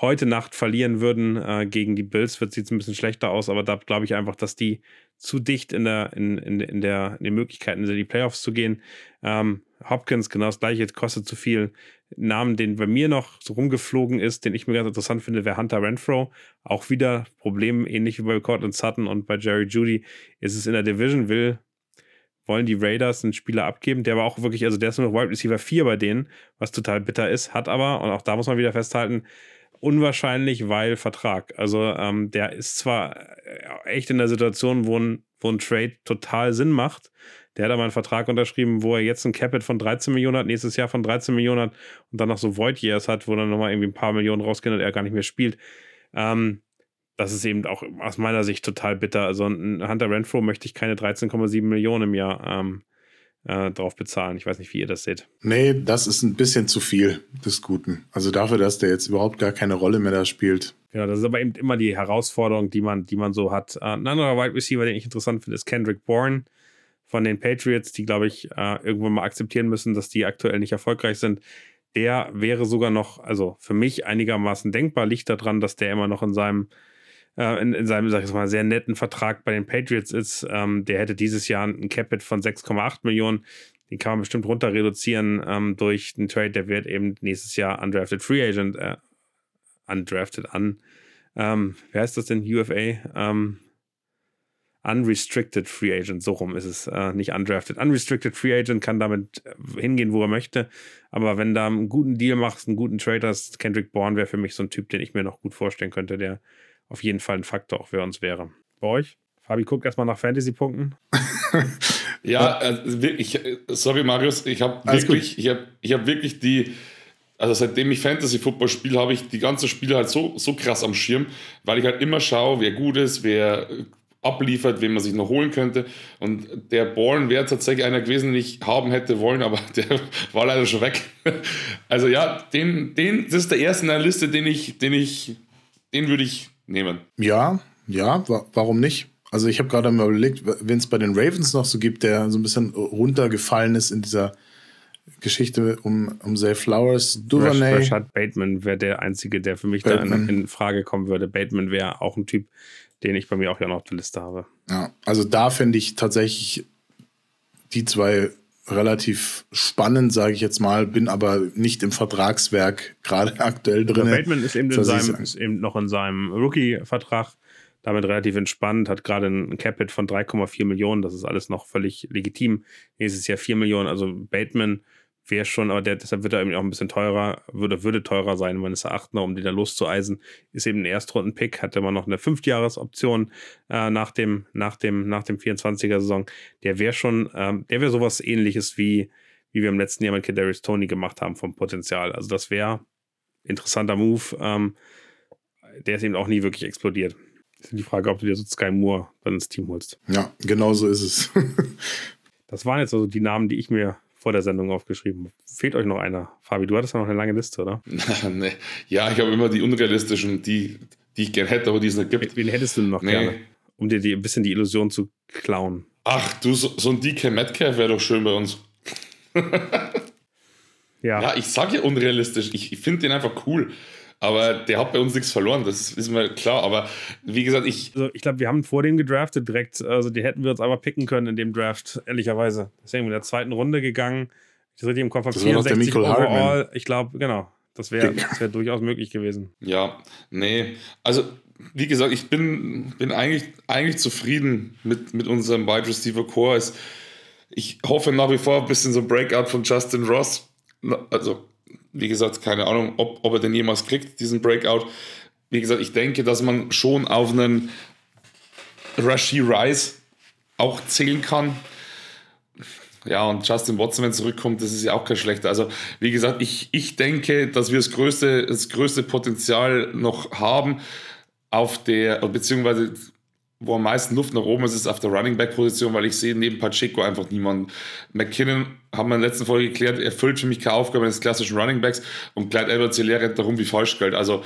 heute Nacht verlieren würden äh, gegen die Bills, wird sieht es ein bisschen schlechter aus, aber da glaube ich einfach, dass die zu dicht in der, in, in, in der, in den Möglichkeiten sind, in die Playoffs zu gehen. Ähm, Hopkins, genau das gleiche, kostet zu viel. Namen, den bei mir noch so rumgeflogen ist, den ich mir ganz interessant finde, wäre Hunter Renfro. Auch wieder Problem, ähnlich wie bei Cortland Sutton und bei Jerry Judy, ist es in der Division, will, wollen die Raiders einen Spieler abgeben, der aber auch wirklich, also der ist nur noch Wide Receiver 4 bei denen, was total bitter ist, hat aber, und auch da muss man wieder festhalten, unwahrscheinlich, weil Vertrag. Also ähm, der ist zwar äh, echt in der Situation, wo ein, wo ein Trade total Sinn macht. Der hat aber einen Vertrag unterschrieben, wo er jetzt ein Capit von 13 Millionen hat, nächstes Jahr von 13 Millionen hat und dann noch so Void Years hat, wo dann nochmal irgendwie ein paar Millionen rausgehen und er gar nicht mehr spielt. Ähm, das ist eben auch aus meiner Sicht total bitter. Also ein Hunter Renfro möchte ich keine 13,7 Millionen im Jahr ähm, äh, drauf bezahlen. Ich weiß nicht, wie ihr das seht. Nee, das ist ein bisschen zu viel des Guten. Also dafür, dass der jetzt überhaupt gar keine Rolle mehr da spielt. Genau, das ist aber eben immer die Herausforderung, die man, die man so hat. Äh, ein anderer Wide Receiver, den ich interessant finde, ist Kendrick Bourne von den Patriots, die, glaube ich, äh, irgendwann mal akzeptieren müssen, dass die aktuell nicht erfolgreich sind. Der wäre sogar noch, also für mich einigermaßen denkbar, liegt daran, dass der immer noch in seinem äh, in, in, seinem, sag ich mal, sehr netten Vertrag bei den Patriots ist. Ähm, der hätte dieses Jahr ein Capit von 6,8 Millionen. Den kann man bestimmt runter reduzieren ähm, durch den Trade. Der wird eben nächstes Jahr undrafted Free Agent, äh, undrafted an, ähm, wer heißt das denn? UFA? Ähm, Unrestricted Free Agent, so rum ist es, äh, nicht undrafted. Unrestricted Free Agent kann damit äh, hingehen, wo er möchte. Aber wenn da einen guten Deal machst, einen guten Trade hast, Kendrick Bourne wäre für mich so ein Typ, den ich mir noch gut vorstellen könnte, der auf jeden Fall ein Faktor auch für uns wäre. Bei euch? Fabi, guck erstmal nach Fantasy-Punkten. ja, äh, ich, sorry Marius, ich habe wirklich, ich habe ich hab wirklich die, also seitdem ich Fantasy Football spiele, habe ich die ganzen Spiele halt so, so krass am Schirm, weil ich halt immer schaue, wer gut ist, wer abliefert, wen man sich noch holen könnte. Und der Born wäre tatsächlich einer gewesen, den ich haben hätte wollen, aber der war leider schon weg. Also ja, den, den, das ist der erste in der Liste, den ich, den ich, den würde ich nehmen. Ja, ja, wa warum nicht? Also ich habe gerade mal überlegt, wenn es bei den Ravens noch so gibt, der so ein bisschen runtergefallen ist in dieser Geschichte um, um Zay Flowers. Duvernay. Rashad Bateman wäre der Einzige, der für mich Bateman. da in, in, Frage kommen würde. Bateman wäre auch ein Typ, den ich bei mir auch ja noch auf der Liste habe. Ja, also da finde ich tatsächlich die zwei relativ spannend, sage ich jetzt mal, bin aber nicht im Vertragswerk gerade aktuell drin. Bateman ist eben, in seinem, ist eben noch in seinem Rookie-Vertrag damit relativ entspannt, hat gerade ein Capit von 3,4 Millionen, das ist alles noch völlig legitim. Nächstes Jahr 4 Millionen, also Bateman wäre schon, aber der, deshalb wird er eben auch ein bisschen teurer, würde, würde teurer sein, meines Erachtens, um den da loszueisen. Ist eben ein Erstrunden-Pick, hat immer noch eine Fünfjahresoption äh, nach dem, nach dem, nach dem 24er-Saison. Der wäre schon, ähm, der wäre sowas ähnliches wie, wie wir im letzten Jahr mit Kadarius Tony gemacht haben vom Potenzial. Also das wäre interessanter Move. Ähm, der ist eben auch nie wirklich explodiert. Ist die Frage, ob du dir so Sky Moore dann ins Team holst. Ja, genau so ist es. das waren jetzt also die Namen, die ich mir vor der Sendung aufgeschrieben. Fehlt euch noch einer? Fabi, du hattest ja noch eine lange Liste, oder? nee. Ja, ich habe immer die unrealistischen, die, die ich gerne hätte, aber die es nicht gibt. Wen hättest du noch nee. gerne? Um dir die, ein bisschen die Illusion zu klauen. Ach, du, so, so ein DK Metcalf wäre doch schön bei uns. ja. Ja, ich sage ja unrealistisch. Ich, ich finde den einfach cool. Aber der hat bei uns nichts verloren, das ist mir klar. Aber wie gesagt, ich. Also ich glaube, wir haben vor dem gedraftet direkt. Also die hätten wir uns aber picken können in dem Draft, ehrlicherweise. Deswegen in der zweiten Runde gegangen. Ich richtig im Kopf habe 64 overall. Ich glaube, genau. Das wäre wär durchaus möglich gewesen. Ja, nee. Also, wie gesagt, ich bin, bin eigentlich, eigentlich zufrieden mit, mit unserem Wide Receiver Core. Ich hoffe nach wie vor ein bisschen so Breakout von Justin Ross. Also, wie gesagt, keine Ahnung, ob, ob er den jemals kriegt, diesen Breakout. Wie gesagt, ich denke, dass man schon auf einen Rashi Rice auch zählen kann. Ja, und Justin Watson, wenn zurückkommt, das ist ja auch kein schlechter. Also, wie gesagt, ich, ich denke, dass wir das größte, das größte Potenzial noch haben auf der, beziehungsweise wo am meisten Luft nach oben ist, ist auf der Running Back Position, weil ich sehe neben Pacheco einfach niemanden. McKinnon, haben wir in der letzten Folge geklärt, erfüllt für mich keine Aufgabe eines klassischen Running Backs und Clyde Edwards rennt darum wie Falschgeld. Also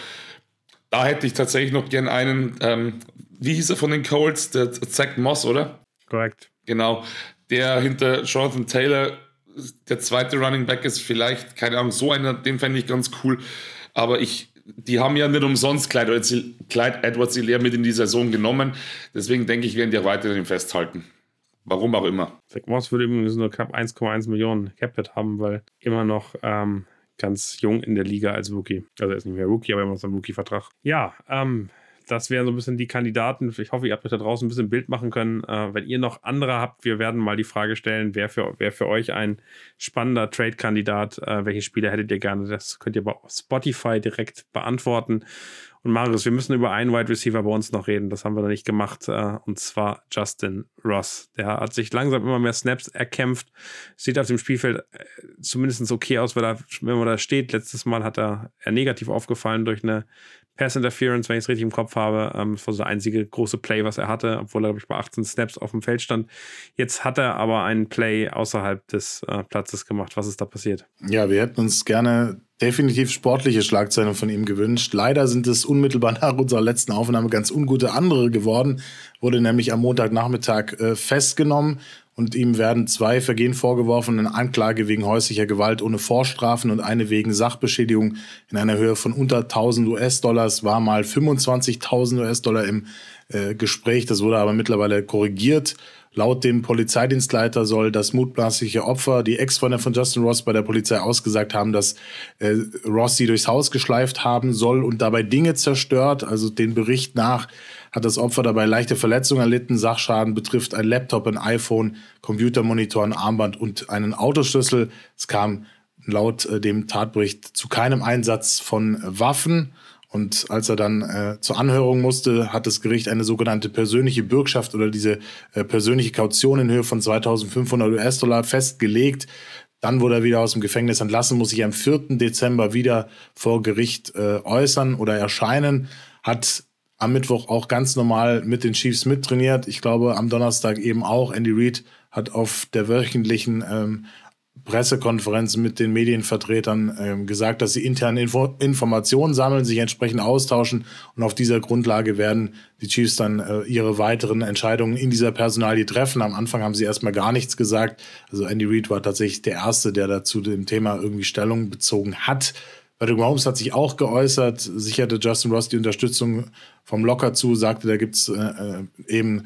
da hätte ich tatsächlich noch gern einen, ähm, wie hieß er von den Colts, der Zach Moss, oder? Korrekt. Genau. Der hinter Jonathan Taylor, der zweite Running Back ist vielleicht, keine Ahnung, so einer, den fände ich ganz cool. Aber ich, die haben ja nicht umsonst Clyde Edwards Hilaire mit in die Saison genommen. Deswegen denke ich, werden die auch weiterhin festhalten. Warum auch immer. Zach Moss würde übrigens nur knapp 1,1 Millionen Capit haben, weil immer noch ähm, ganz jung in der Liga als Rookie. Also er ist nicht mehr Rookie, aber immer noch so ein Rookie-Vertrag. Ja, ähm, das wären so ein bisschen die Kandidaten. Ich hoffe, ihr habt euch da draußen ein bisschen Bild machen können. Äh, wenn ihr noch andere habt, wir werden mal die Frage stellen, wer für, wer für euch ein spannender Trade-Kandidat, äh, welche Spieler hättet ihr gerne? Das könnt ihr bei Spotify direkt beantworten. Und Marius, wir müssen über einen Wide Receiver bei uns noch reden. Das haben wir noch nicht gemacht. Äh, und zwar Justin Ross. Der hat sich langsam immer mehr Snaps erkämpft. Sieht auf dem Spielfeld äh, zumindest okay aus, weil er, wenn man da steht. Letztes Mal hat er, er negativ aufgefallen durch eine Pass Interference, wenn ich es richtig im Kopf habe. Ähm, das war so der einzige große Play, was er hatte, obwohl er, glaube ich, bei 18 Snaps auf dem Feld stand. Jetzt hat er aber einen Play außerhalb des äh, Platzes gemacht. Was ist da passiert? Ja, wir hätten uns gerne definitiv sportliche Schlagzeilen von ihm gewünscht. Leider sind es unmittelbar nach unserer letzten Aufnahme ganz ungute andere geworden. Wurde nämlich am Montagnachmittag äh, festgenommen und ihm werden zwei Vergehen vorgeworfen, eine Anklage wegen häuslicher Gewalt ohne Vorstrafen und eine wegen Sachbeschädigung in einer Höhe von unter 1000 US-Dollars, war mal 25.000 US-Dollar im äh, Gespräch, das wurde aber mittlerweile korrigiert. Laut dem Polizeidienstleiter soll das mutmaßliche Opfer, die Ex-Freundin von Justin Ross, bei der Polizei ausgesagt haben, dass äh, Ross sie durchs Haus geschleift haben soll und dabei Dinge zerstört. Also den Bericht nach hat das Opfer dabei leichte Verletzungen erlitten. Sachschaden betrifft ein Laptop, ein iPhone, Computermonitor, ein Armband und einen Autoschlüssel. Es kam laut äh, dem Tatbericht zu keinem Einsatz von Waffen. Und als er dann äh, zur Anhörung musste, hat das Gericht eine sogenannte persönliche Bürgschaft oder diese äh, persönliche Kaution in Höhe von 2500 US-Dollar festgelegt. Dann wurde er wieder aus dem Gefängnis entlassen, muss sich am 4. Dezember wieder vor Gericht äh, äußern oder erscheinen, hat am Mittwoch auch ganz normal mit den Chiefs mittrainiert. Ich glaube, am Donnerstag eben auch. Andy Reid hat auf der wöchentlichen ähm, Pressekonferenz mit den Medienvertretern ähm, gesagt, dass sie interne Info Informationen sammeln, sich entsprechend austauschen und auf dieser Grundlage werden die Chiefs dann äh, ihre weiteren Entscheidungen in dieser Personalie treffen. Am Anfang haben sie erstmal gar nichts gesagt. Also Andy Reid war tatsächlich der Erste, der dazu dem Thema irgendwie Stellung bezogen hat. Patrick Mahomes hat sich auch geäußert, sicherte Justin Ross die Unterstützung vom Locker zu, sagte, da gibt's äh, äh eben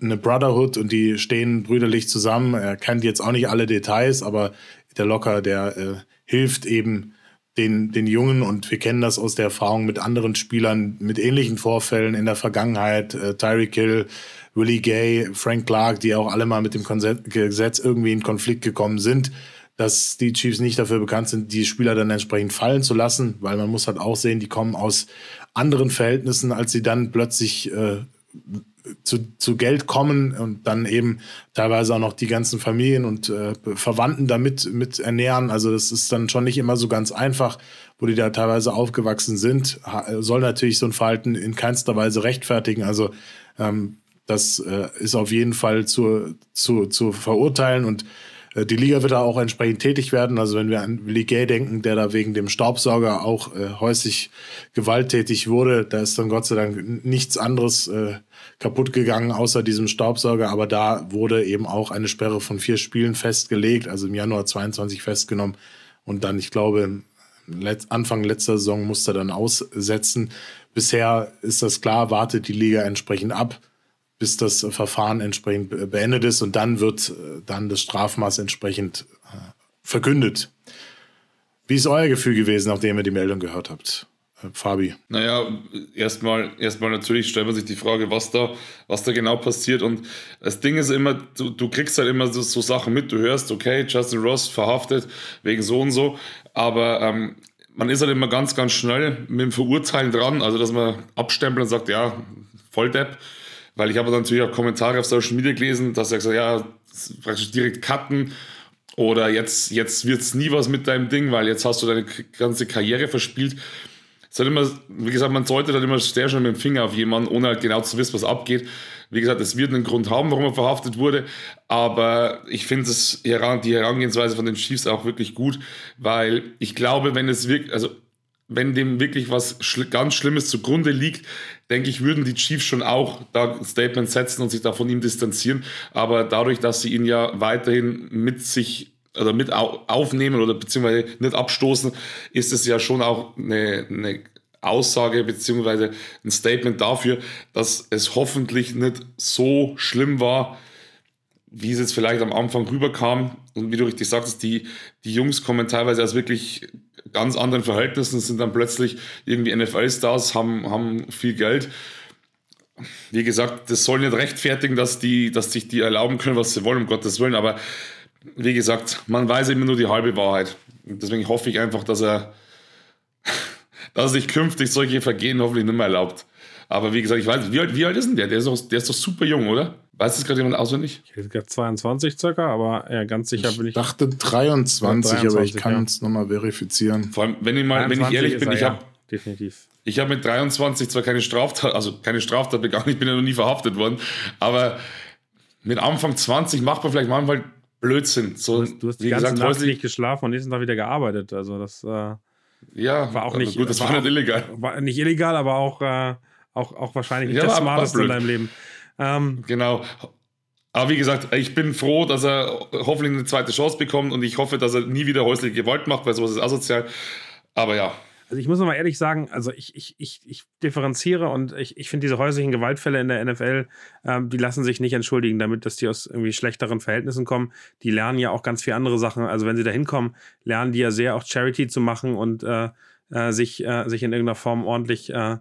eine Brotherhood und die stehen brüderlich zusammen. Er kennt jetzt auch nicht alle Details, aber der Locker, der äh, hilft eben den, den Jungen und wir kennen das aus der Erfahrung mit anderen Spielern mit ähnlichen Vorfällen in der Vergangenheit. Äh, Tyreek Hill, Willie Gay, Frank Clark, die auch alle mal mit dem Gesetz irgendwie in Konflikt gekommen sind dass die Chiefs nicht dafür bekannt sind, die Spieler dann entsprechend fallen zu lassen, weil man muss halt auch sehen, die kommen aus anderen Verhältnissen, als sie dann plötzlich äh, zu, zu Geld kommen und dann eben teilweise auch noch die ganzen Familien und äh, Verwandten damit mit ernähren. Also das ist dann schon nicht immer so ganz einfach, wo die da teilweise aufgewachsen sind. soll natürlich so ein Verhalten in keinster Weise rechtfertigen. Also ähm, das äh, ist auf jeden Fall zu, zu, zu verurteilen und die Liga wird da auch entsprechend tätig werden. Also wenn wir an Willie Gay denken, der da wegen dem Staubsauger auch äh, häuslich gewalttätig wurde, da ist dann Gott sei Dank nichts anderes äh, kaputt gegangen außer diesem Staubsauger. Aber da wurde eben auch eine Sperre von vier Spielen festgelegt, also im Januar 22 festgenommen. Und dann, ich glaube, Anfang letzter Saison musste er dann aussetzen. Bisher ist das klar, wartet die Liga entsprechend ab bis das Verfahren entsprechend beendet ist und dann wird äh, dann das Strafmaß entsprechend äh, verkündet. Wie ist euer Gefühl gewesen, nachdem ihr die Meldung gehört habt? Äh, Fabi. Naja, erstmal, erstmal natürlich stellt man sich die Frage, was da, was da genau passiert. Und das Ding ist immer, du, du kriegst halt immer so, so, Sachen mit, du hörst, okay, Justin Ross verhaftet wegen so und so, aber ähm, man ist halt immer ganz, ganz schnell mit dem Verurteilen dran, also dass man abstempelt und sagt, ja, Volldepp. Weil ich habe natürlich auch Kommentare auf Social Media gelesen, dass er gesagt ja, praktisch direkt cutten oder jetzt, jetzt wird es nie was mit deinem Ding, weil jetzt hast du deine ganze Karriere verspielt. Es hat immer, wie gesagt, man sollte dann immer sehr schnell mit dem Finger auf jemanden, ohne halt genau zu wissen, was abgeht. Wie gesagt, es wird einen Grund haben, warum er verhaftet wurde, aber ich finde die Herangehensweise von den Chiefs auch wirklich gut, weil ich glaube, wenn es wirklich, also wenn dem wirklich was schl ganz Schlimmes zugrunde liegt, denke ich, würden die Chiefs schon auch da Statement setzen und sich da von ihm distanzieren. Aber dadurch, dass sie ihn ja weiterhin mit sich oder mit aufnehmen oder beziehungsweise nicht abstoßen, ist es ja schon auch eine, eine Aussage beziehungsweise ein Statement dafür, dass es hoffentlich nicht so schlimm war, wie es jetzt vielleicht am Anfang rüberkam. Und wie du richtig sagtest, die, die Jungs kommen teilweise aus wirklich ganz anderen Verhältnissen, sind dann plötzlich irgendwie NFL-Stars, haben, haben viel Geld. Wie gesagt, das soll nicht rechtfertigen, dass, die, dass sich die erlauben können, was sie wollen, um Gottes Willen. Aber wie gesagt, man weiß immer nur die halbe Wahrheit. Und deswegen hoffe ich einfach, dass er, dass er sich künftig solche Vergehen hoffentlich nicht mehr erlaubt. Aber wie gesagt, ich weiß, wie alt, wie alt ist denn der? Der ist doch, der ist doch super jung, oder? Weiß das gerade jemand auswendig? Ich hätte gerade 22 circa, aber ja, ganz sicher ich bin ich. dachte 23, 23 aber ich kann es ja. nochmal verifizieren. Vor allem, wenn ich, mal, wenn ich ehrlich bin, ich habe. Ja, definitiv. Ich habe mit 23 zwar keine Straftat, also keine Straftat begangen, ich bin ja noch nie verhaftet worden, aber mit Anfang 20 macht man vielleicht manchmal Blödsinn. So, du hast, du hast die ganze gesagt, Nacht nicht geschlafen und nächsten Tag wieder gearbeitet. Also das äh, ja, war auch nicht. Gut, das war, war nicht illegal. War nicht illegal, aber auch, äh, auch, auch wahrscheinlich nicht ja, das Smarteste in deinem Leben. Ähm, genau. Aber wie gesagt, ich bin froh, dass er hoffentlich eine zweite Chance bekommt und ich hoffe, dass er nie wieder häusliche Gewalt macht, weil sowas ist asozial. Aber ja. Also ich muss noch mal ehrlich sagen, also ich, ich, ich, ich differenziere und ich, ich finde diese häuslichen Gewaltfälle in der NFL, ähm, die lassen sich nicht entschuldigen damit, dass die aus irgendwie schlechteren Verhältnissen kommen. Die lernen ja auch ganz viele andere Sachen. Also wenn sie da hinkommen, lernen die ja sehr auch Charity zu machen und äh, äh, sich, äh, sich in irgendeiner Form ordentlich äh,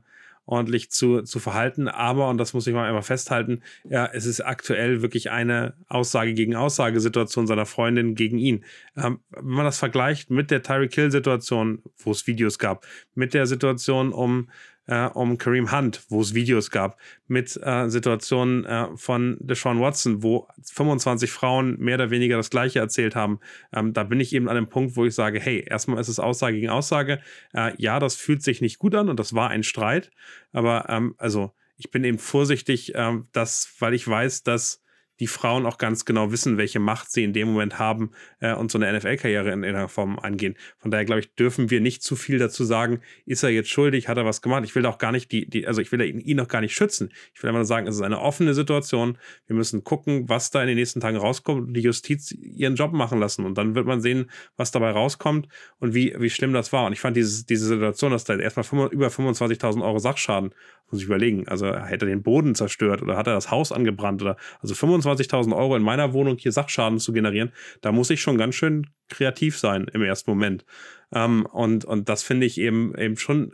ordentlich zu, zu verhalten. Aber, und das muss ich mal einmal festhalten, ja, es ist aktuell wirklich eine Aussage gegen Aussagesituation seiner Freundin gegen ihn. Ähm, wenn man das vergleicht mit der Tyreek Hill-Situation, wo es Videos gab, mit der Situation um äh, um Kareem Hunt, wo es Videos gab, mit äh, Situationen äh, von Deshaun Watson, wo 25 Frauen mehr oder weniger das Gleiche erzählt haben. Ähm, da bin ich eben an dem Punkt, wo ich sage, hey, erstmal ist es Aussage gegen Aussage. Äh, ja, das fühlt sich nicht gut an und das war ein Streit. Aber ähm, also ich bin eben vorsichtig, ähm, dass, weil ich weiß, dass die Frauen auch ganz genau wissen, welche Macht sie in dem Moment haben äh, und so eine NFL-Karriere in irgendeiner Form angehen. Von daher glaube ich, dürfen wir nicht zu viel dazu sagen, ist er jetzt schuldig, hat er was gemacht. Ich will auch gar nicht die, die also ich will ihn, ihn noch gar nicht schützen. Ich will einfach nur sagen, es ist eine offene Situation. Wir müssen gucken, was da in den nächsten Tagen rauskommt und die Justiz ihren Job machen lassen. Und dann wird man sehen, was dabei rauskommt und wie, wie schlimm das war. Und ich fand dieses, diese Situation, dass da erstmal über 25.000 Euro Sachschaden muss ich überlegen. Also hätte er den Boden zerstört oder hat er das Haus angebrannt oder also 25.000 Euro in meiner Wohnung hier Sachschaden zu generieren, da muss ich schon ganz schön kreativ sein im ersten Moment. Ähm, und, und das finde ich eben, eben schon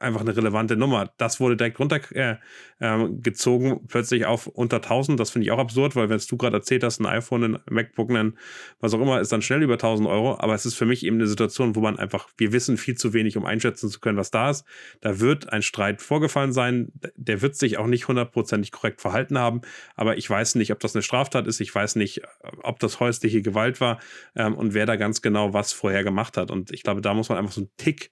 einfach eine relevante Nummer. Das wurde direkt runtergezogen, äh, äh, plötzlich auf unter 1000. Das finde ich auch absurd, weil wenn du gerade erzählt hast, ein iPhone, ein MacBook, ein was auch immer, ist dann schnell über 1000 Euro. Aber es ist für mich eben eine Situation, wo man einfach, wir wissen viel zu wenig, um einschätzen zu können, was da ist. Da wird ein Streit vorgefallen sein. Der wird sich auch nicht hundertprozentig korrekt verhalten haben. Aber ich weiß nicht, ob das eine Straftat ist. Ich weiß nicht, ob das häusliche Gewalt war ähm, und wer da ganz genau was vorher gemacht hat. Und ich glaube, da muss man einfach so einen Tick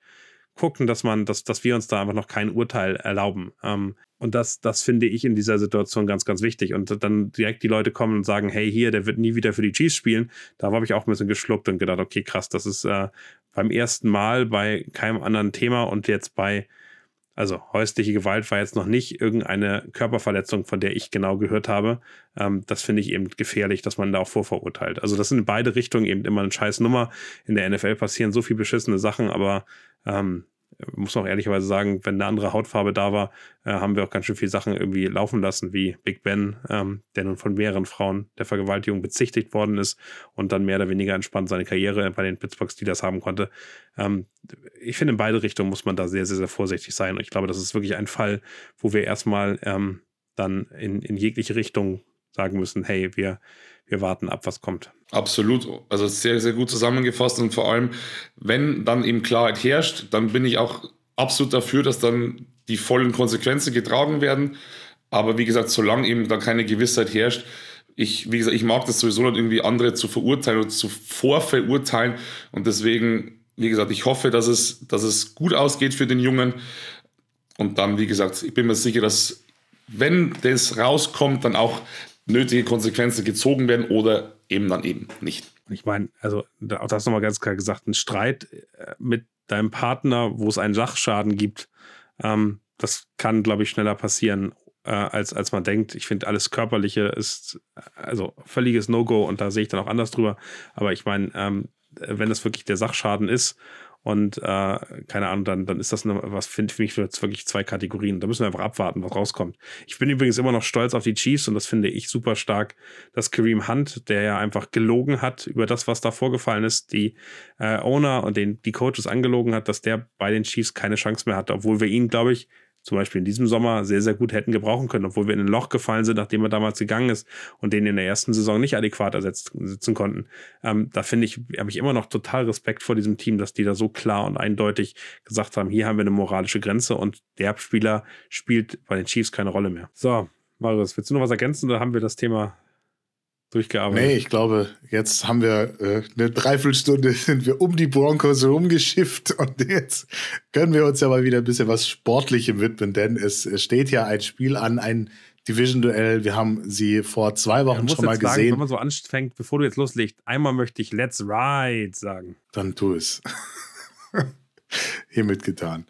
gucken, dass man, dass, dass wir uns da einfach noch kein Urteil erlauben. Ähm, und das, das finde ich in dieser Situation ganz, ganz wichtig. Und dann direkt die Leute kommen und sagen, hey, hier, der wird nie wieder für die Chiefs spielen. Da habe ich auch ein bisschen geschluckt und gedacht, okay, krass, das ist äh, beim ersten Mal bei keinem anderen Thema und jetzt bei, also häusliche Gewalt war jetzt noch nicht irgendeine Körperverletzung, von der ich genau gehört habe. Ähm, das finde ich eben gefährlich, dass man da auch vorverurteilt. Also das sind in beide Richtungen eben immer eine scheiß Nummer. In der NFL passieren so viel beschissene Sachen, aber ähm, muss auch ehrlicherweise sagen, wenn eine andere Hautfarbe da war, äh, haben wir auch ganz schön viele Sachen irgendwie laufen lassen, wie Big Ben, ähm, der nun von mehreren Frauen der Vergewaltigung bezichtigt worden ist und dann mehr oder weniger entspannt seine Karriere bei den Pittsburgh Steelers haben konnte. Ähm, ich finde, in beide Richtungen muss man da sehr, sehr, sehr vorsichtig sein. Und ich glaube, das ist wirklich ein Fall, wo wir erstmal ähm, dann in, in jegliche Richtung sagen müssen, hey, wir wir warten ab, was kommt. Absolut, also sehr, sehr gut zusammengefasst und vor allem, wenn dann eben Klarheit herrscht, dann bin ich auch absolut dafür, dass dann die vollen Konsequenzen getragen werden. Aber wie gesagt, solange eben da keine Gewissheit herrscht, ich, wie gesagt, ich mag das sowieso nicht irgendwie andere zu verurteilen oder zu vorverurteilen und deswegen, wie gesagt, ich hoffe, dass es, dass es gut ausgeht für den Jungen und dann, wie gesagt, ich bin mir sicher, dass wenn das rauskommt, dann auch nötige Konsequenzen gezogen werden oder eben dann eben nicht. Ich meine, also auch das nochmal ganz klar gesagt, ein Streit mit deinem Partner, wo es einen Sachschaden gibt. Ähm, das kann, glaube ich, schneller passieren, äh, als, als man denkt. Ich finde, alles Körperliche ist also völliges No-Go und da sehe ich dann auch anders drüber. Aber ich meine, ähm, wenn das wirklich der Sachschaden ist und äh, keine Ahnung, dann, dann ist das eine, was finde für mich wirklich zwei Kategorien. Da müssen wir einfach abwarten, was rauskommt. Ich bin übrigens immer noch stolz auf die Chiefs und das finde ich super stark, dass Kareem Hunt, der ja einfach gelogen hat über das, was da vorgefallen ist, die äh, Owner und den, die Coaches angelogen hat, dass der bei den Chiefs keine Chance mehr hatte, obwohl wir ihn, glaube ich, zum Beispiel in diesem Sommer sehr, sehr gut hätten gebrauchen können, obwohl wir in ein Loch gefallen sind, nachdem er damals gegangen ist und den in der ersten Saison nicht adäquat ersetzen konnten. Ähm, da finde ich, habe ich immer noch total Respekt vor diesem Team, dass die da so klar und eindeutig gesagt haben, hier haben wir eine moralische Grenze und der Spieler spielt bei den Chiefs keine Rolle mehr. So, Marius, willst du noch was ergänzen oder haben wir das Thema durchgearbeitet. Nee, ich glaube, jetzt haben wir äh, eine Dreiviertelstunde sind wir um die Broncos rumgeschifft und jetzt können wir uns ja mal wieder ein bisschen was Sportlichem widmen, denn es, es steht ja ein Spiel an, ein Division-Duell. Wir haben sie vor zwei Wochen schon mal gesehen. Sagen, wenn man so anfängt, bevor du jetzt loslegst, einmal möchte ich Let's Ride sagen. Dann tu es. Hiermit getan.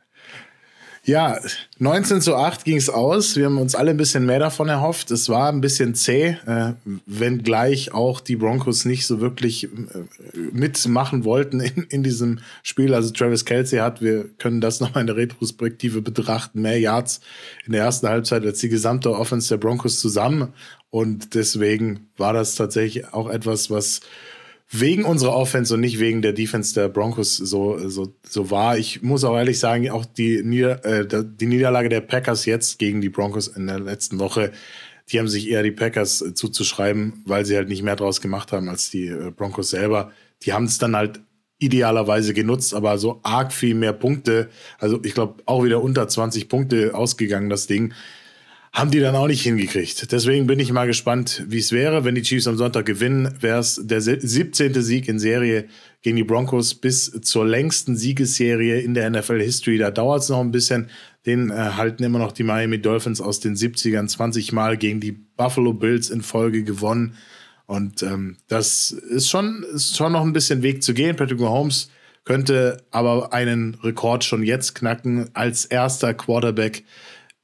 Ja, 19 zu 8 ging es aus. Wir haben uns alle ein bisschen mehr davon erhofft. Es war ein bisschen zäh, äh, wenngleich auch die Broncos nicht so wirklich äh, mitmachen wollten in, in diesem Spiel. Also Travis Kelsey hat, wir können das nochmal in der Retrospektive betrachten, mehr Yards in der ersten Halbzeit als die gesamte Offense der Broncos zusammen. Und deswegen war das tatsächlich auch etwas, was wegen unserer Offense und nicht wegen der Defense der Broncos so, so, so war. Ich muss auch ehrlich sagen, auch die, Nieder äh, die Niederlage der Packers jetzt gegen die Broncos in der letzten Woche, die haben sich eher die Packers äh, zuzuschreiben, weil sie halt nicht mehr draus gemacht haben als die äh, Broncos selber. Die haben es dann halt idealerweise genutzt, aber so arg viel mehr Punkte, also ich glaube auch wieder unter 20 Punkte ausgegangen, das Ding haben die dann auch nicht hingekriegt. Deswegen bin ich mal gespannt, wie es wäre, wenn die Chiefs am Sonntag gewinnen. Wäre es der 17. Sieg in Serie gegen die Broncos bis zur längsten Siegesserie in der NFL-History. Da dauert es noch ein bisschen. Den äh, halten immer noch die Miami Dolphins aus den 70ern 20 Mal gegen die Buffalo Bills in Folge gewonnen. Und ähm, das ist schon, ist schon noch ein bisschen Weg zu gehen. Patrick Mahomes könnte aber einen Rekord schon jetzt knacken als erster Quarterback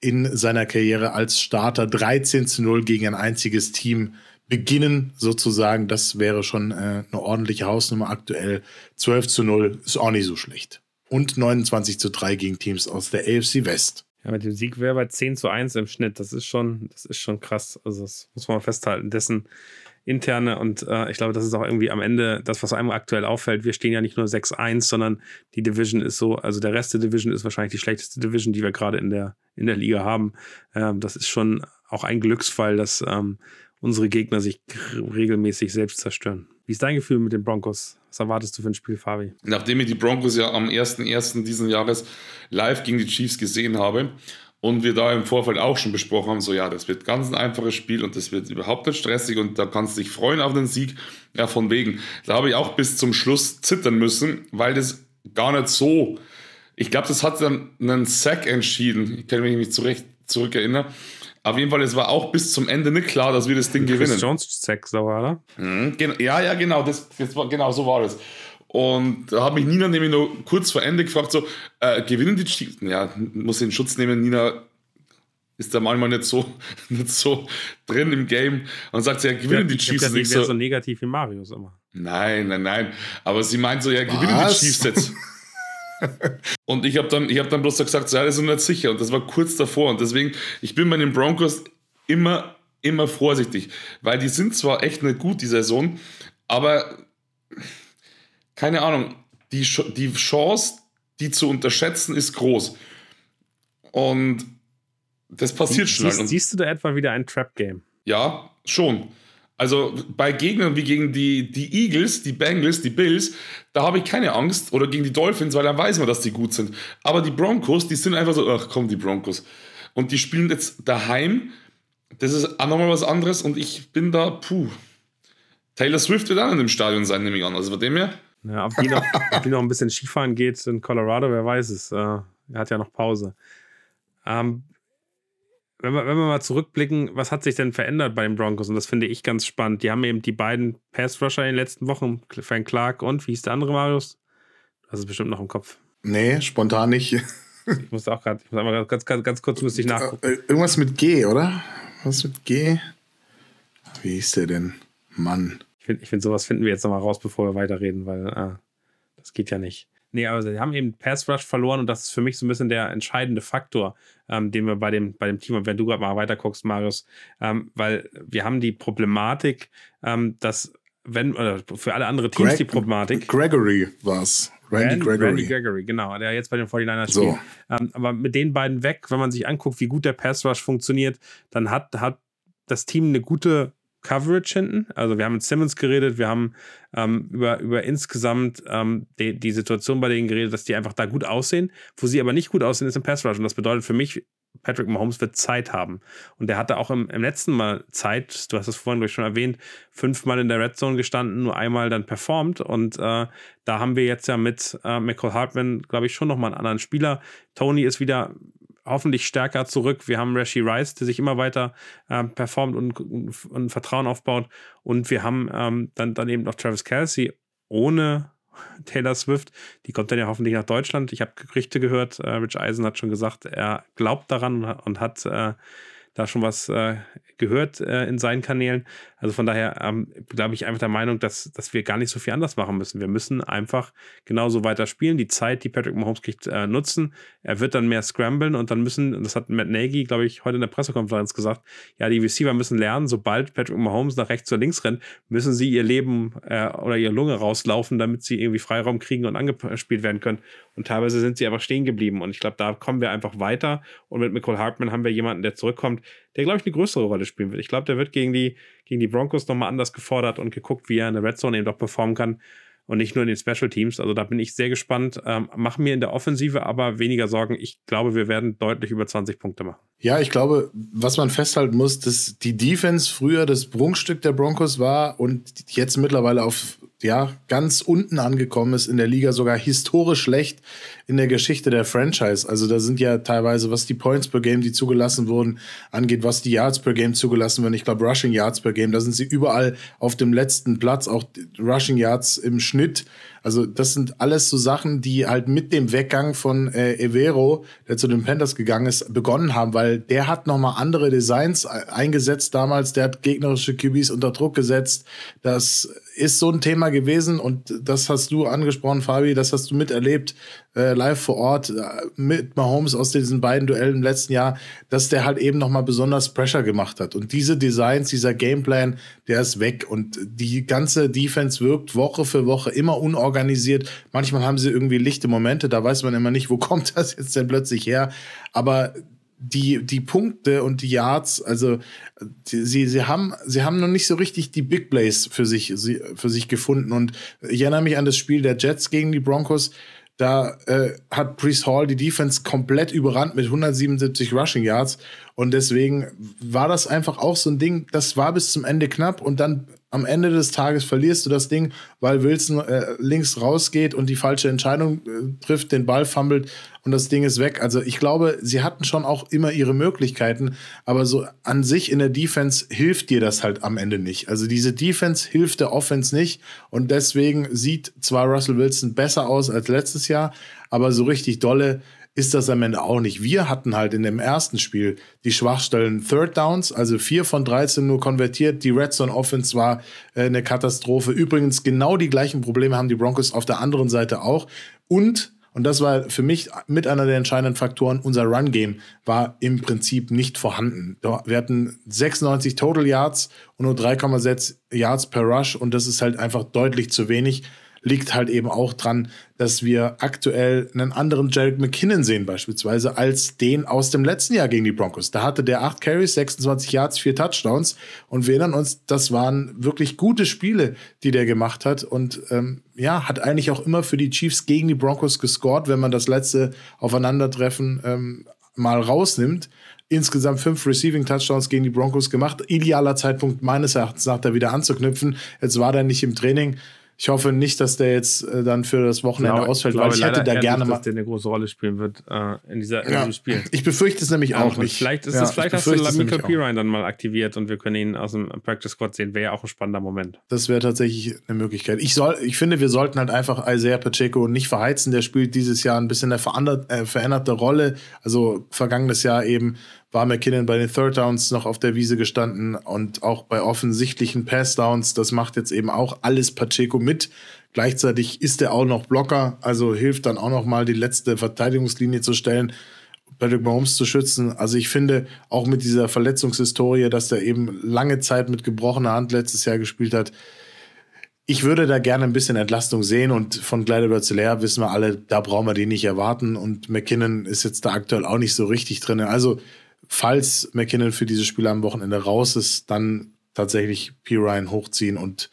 in seiner Karriere als Starter 13 zu 0 gegen ein einziges Team beginnen, sozusagen. Das wäre schon äh, eine ordentliche Hausnummer aktuell. 12 zu 0 ist auch nicht so schlecht. Und 29 zu 3 gegen Teams aus der AFC West. Ja, mit dem Sieg wäre bei 10 zu 1 im Schnitt. Das ist schon, das ist schon krass. Also, das muss man festhalten. Dessen interne und äh, ich glaube, das ist auch irgendwie am Ende das, was einem aktuell auffällt. Wir stehen ja nicht nur 6-1, sondern die Division ist so, also der Rest der Division ist wahrscheinlich die schlechteste Division, die wir gerade in der, in der Liga haben. Ähm, das ist schon auch ein Glücksfall, dass ähm, unsere Gegner sich regelmäßig selbst zerstören. Wie ist dein Gefühl mit den Broncos? Was erwartest du für ein Spiel, Fabi? Nachdem ich die Broncos ja am 1.1. diesen Jahres live gegen die Chiefs gesehen habe und wir da im Vorfeld auch schon besprochen haben, so ja, das wird ganz ein einfaches Spiel und das wird überhaupt nicht stressig und da kannst du dich freuen auf den Sieg. Ja, von wegen. Da habe ich auch bis zum Schluss zittern müssen, weil das gar nicht so. Ich glaube, das hat dann einen Sack entschieden. Ich kann mich nicht zurecht zurückerinnern. Auf jeden Fall, es war auch bis zum Ende nicht klar, dass wir das Ding Chris gewinnen. Jones Sack, so war, oder? Mhm, ja, ja, genau, das, das war, genau so war das. Und da hat mich Nina nämlich nur kurz vor Ende gefragt, so, äh, gewinnen die Chiefs? Ja, muss den Schutz nehmen, Nina ist da manchmal nicht so, nicht so drin im Game und sagt sie, ja, gewinnen ja, die Chiefs ja, nicht so. so negativ wie Marius immer. Nein, nein, nein. Aber sie meint so, ja, gewinnen Was? die Chiefs jetzt. und ich habe dann, hab dann bloß gesagt, ja, das ist nicht sicher. Und das war kurz davor. Und deswegen, ich bin bei den Broncos immer, immer vorsichtig. Weil die sind zwar echt nicht gut, die Saison, aber keine Ahnung, die, die Chance, die zu unterschätzen, ist groß. Und das passiert schnell. Siehst, siehst du da etwa wieder ein Trap-Game? Ja, schon. Also bei Gegnern wie gegen die, die Eagles, die Bengals, die Bills, da habe ich keine Angst. Oder gegen die Dolphins, weil dann weiß man, dass die gut sind. Aber die Broncos, die sind einfach so, ach komm, die Broncos. Und die spielen jetzt daheim. Das ist auch nochmal was anderes. Und ich bin da, puh. Taylor Swift wird auch in dem Stadion sein, nehme ich an. Also von dem her. Ja, ob die, noch, ob die noch ein bisschen Skifahren geht in Colorado, wer weiß es. Äh, er hat ja noch Pause. Ähm, wenn, wir, wenn wir mal zurückblicken, was hat sich denn verändert bei den Broncos? Und das finde ich ganz spannend. Die haben eben die beiden Pass-Rusher in den letzten Wochen, Frank Clark und, wie hieß der andere, Marius? Das ist bestimmt noch im Kopf. Nee, spontan nicht. Ich muss auch gerade, ich muss einmal ganz, ganz, ganz kurz müsste ich nachgucken. Äh, irgendwas mit G, oder? Was mit G? Wie hieß der denn? Mann. Ich finde, ich find, sowas finden wir jetzt nochmal raus, bevor wir weiterreden, weil äh, das geht ja nicht. Nee, aber sie haben eben Pass Rush verloren und das ist für mich so ein bisschen der entscheidende Faktor, ähm, den wir bei dem, bei dem Team, und wenn du gerade mal weiter guckst, Marius, ähm, weil wir haben die Problematik, ähm, dass wenn, oder für alle andere Teams Greg, die Problematik. Gregory war es. Randy Rand, Gregory. Randy Gregory, genau, der jetzt bei den 49ers so. spielt. Ähm, aber mit den beiden weg, wenn man sich anguckt, wie gut der Pass Rush funktioniert, dann hat, hat das Team eine gute Coverage hinten. Also wir haben mit Simmons geredet, wir haben ähm, über, über insgesamt ähm, die, die Situation bei denen geredet, dass die einfach da gut aussehen. Wo sie aber nicht gut aussehen, ist im Pass Rush. Und das bedeutet für mich, Patrick Mahomes wird Zeit haben. Und der hatte auch im, im letzten Mal Zeit, du hast es vorhin durch schon erwähnt, fünfmal in der Red Zone gestanden, nur einmal dann performt. Und äh, da haben wir jetzt ja mit äh, Michael Hartman, glaube ich, schon nochmal einen anderen Spieler. Tony ist wieder hoffentlich stärker zurück. Wir haben Rashi Rice, der sich immer weiter äh, performt und, und, und, Vertrauen aufbaut. Und wir haben ähm, dann, dann eben noch Travis Kelsey ohne Taylor Swift. Die kommt dann ja hoffentlich nach Deutschland. Ich habe Gerüchte gehört, äh, Rich Eisen hat schon gesagt, er glaubt daran und hat äh, da schon was äh, gehört äh, in seinen Kanälen. Also von daher ähm, glaube ich einfach der Meinung, dass, dass wir gar nicht so viel anders machen müssen. Wir müssen einfach genauso weiter spielen, die Zeit, die Patrick Mahomes kriegt, äh, nutzen. Er wird dann mehr scramblen und dann müssen, das hat Matt Nagy, glaube ich, heute in der Pressekonferenz gesagt, ja, die Receiver müssen lernen, sobald Patrick Mahomes nach rechts oder links rennt, müssen sie ihr Leben äh, oder ihre Lunge rauslaufen, damit sie irgendwie Freiraum kriegen und angespielt werden können. Und teilweise sind sie einfach stehen geblieben. Und ich glaube, da kommen wir einfach weiter. Und mit Nicole Hartman haben wir jemanden, der zurückkommt, der, glaube ich, eine größere Rolle spielen wird. Ich glaube, der wird gegen die, gegen die Broncos nochmal anders gefordert und geguckt, wie er in der Red Zone eben doch performen kann und nicht nur in den Special Teams. Also da bin ich sehr gespannt. Ähm, machen mir in der Offensive aber weniger Sorgen. Ich glaube, wir werden deutlich über 20 Punkte machen. Ja, ich glaube, was man festhalten muss, dass die Defense früher das Prunkstück der Broncos war und jetzt mittlerweile auf ja, ganz unten angekommen ist in der Liga, sogar historisch schlecht in der Geschichte der Franchise. Also da sind ja teilweise, was die Points per Game, die zugelassen wurden, angeht, was die Yards per Game zugelassen werden. Ich glaube, Rushing Yards per Game, da sind sie überall auf dem letzten Platz, auch Rushing Yards im Schnitt also das sind alles so Sachen, die halt mit dem Weggang von äh, Evero, der zu den Panthers gegangen ist, begonnen haben, weil der hat nochmal andere Designs äh, eingesetzt damals, der hat gegnerische QBs unter Druck gesetzt. Das ist so ein Thema gewesen und das hast du angesprochen, Fabi, das hast du miterlebt, äh, live vor Ort äh, mit Mahomes aus diesen beiden Duellen im letzten Jahr, dass der halt eben nochmal besonders Pressure gemacht hat. Und diese Designs, dieser Gameplan, der ist weg. Und die ganze Defense wirkt Woche für Woche immer unorganisiert. Manchmal haben sie irgendwie lichte Momente, da weiß man immer nicht, wo kommt das jetzt denn plötzlich her. Aber die, die Punkte und die Yards, also sie, sie, haben, sie haben noch nicht so richtig die Big Plays für sich, für sich gefunden. Und ich erinnere mich an das Spiel der Jets gegen die Broncos. Da äh, hat Priest Hall die Defense komplett überrannt mit 177 Rushing Yards. Und deswegen war das einfach auch so ein Ding, das war bis zum Ende knapp und dann am Ende des Tages verlierst du das Ding, weil Wilson äh, links rausgeht und die falsche Entscheidung äh, trifft, den Ball fummelt und das Ding ist weg. Also ich glaube, sie hatten schon auch immer ihre Möglichkeiten, aber so an sich in der Defense hilft dir das halt am Ende nicht. Also diese Defense hilft der Offense nicht und deswegen sieht zwar Russell Wilson besser aus als letztes Jahr, aber so richtig dolle ist das am Ende auch nicht. Wir hatten halt in dem ersten Spiel die Schwachstellen Third Downs, also vier von 13 nur konvertiert. Die Red Zone Offense war äh, eine Katastrophe. Übrigens genau die gleichen Probleme haben die Broncos auf der anderen Seite auch. Und und das war für mich mit einer der entscheidenden Faktoren. Unser Run-Game war im Prinzip nicht vorhanden. Wir hatten 96 Total Yards und nur 3,6 Yards per Rush. Und das ist halt einfach deutlich zu wenig liegt halt eben auch dran, dass wir aktuell einen anderen Jarek McKinnon sehen, beispielsweise, als den aus dem letzten Jahr gegen die Broncos. Da hatte der 8 Carries, 26 Yards, 4 Touchdowns. Und wir erinnern uns, das waren wirklich gute Spiele, die der gemacht hat. Und ähm, ja, hat eigentlich auch immer für die Chiefs gegen die Broncos gescored, wenn man das letzte Aufeinandertreffen ähm, mal rausnimmt insgesamt fünf Receiving Touchdowns gegen die Broncos gemacht. Idealer Zeitpunkt meines Erachtens nach, da wieder anzuknüpfen. Jetzt war er nicht im Training Ich hoffe nicht, dass der jetzt äh, dann für das Wochenende glaube, ausfällt, weil ich hätte da gerne nicht, mal. dass der eine große Rolle spielen wird äh, in, dieser, in ja, diesem Spiel. Ich befürchte es nämlich auch nicht. Vielleicht, ist ja, das, vielleicht hast du Lamiko Pirine dann mal aktiviert und wir können ihn aus dem Practice Squad sehen. Wäre ja auch ein spannender Moment. Das wäre tatsächlich eine Möglichkeit. Ich, soll, ich finde, wir sollten halt einfach Isaiah Pacheco nicht verheizen. Der spielt dieses Jahr ein bisschen eine äh, veränderte Rolle. Also vergangenes Jahr eben war McKinnon bei den Third Downs noch auf der Wiese gestanden und auch bei offensichtlichen Pass Downs. Das macht jetzt eben auch alles Pacheco mit. Gleichzeitig ist er auch noch Blocker, also hilft dann auch noch mal die letzte Verteidigungslinie zu stellen, Patrick Mahomes zu schützen. Also ich finde auch mit dieser Verletzungshistorie, dass er eben lange Zeit mit gebrochener Hand letztes Jahr gespielt hat. Ich würde da gerne ein bisschen Entlastung sehen und von Gleider wissen wir alle, da brauchen wir die nicht erwarten und McKinnon ist jetzt da aktuell auch nicht so richtig drin. Also falls McKinnon für dieses Spiel am Wochenende raus ist, dann tatsächlich P. Ryan hochziehen und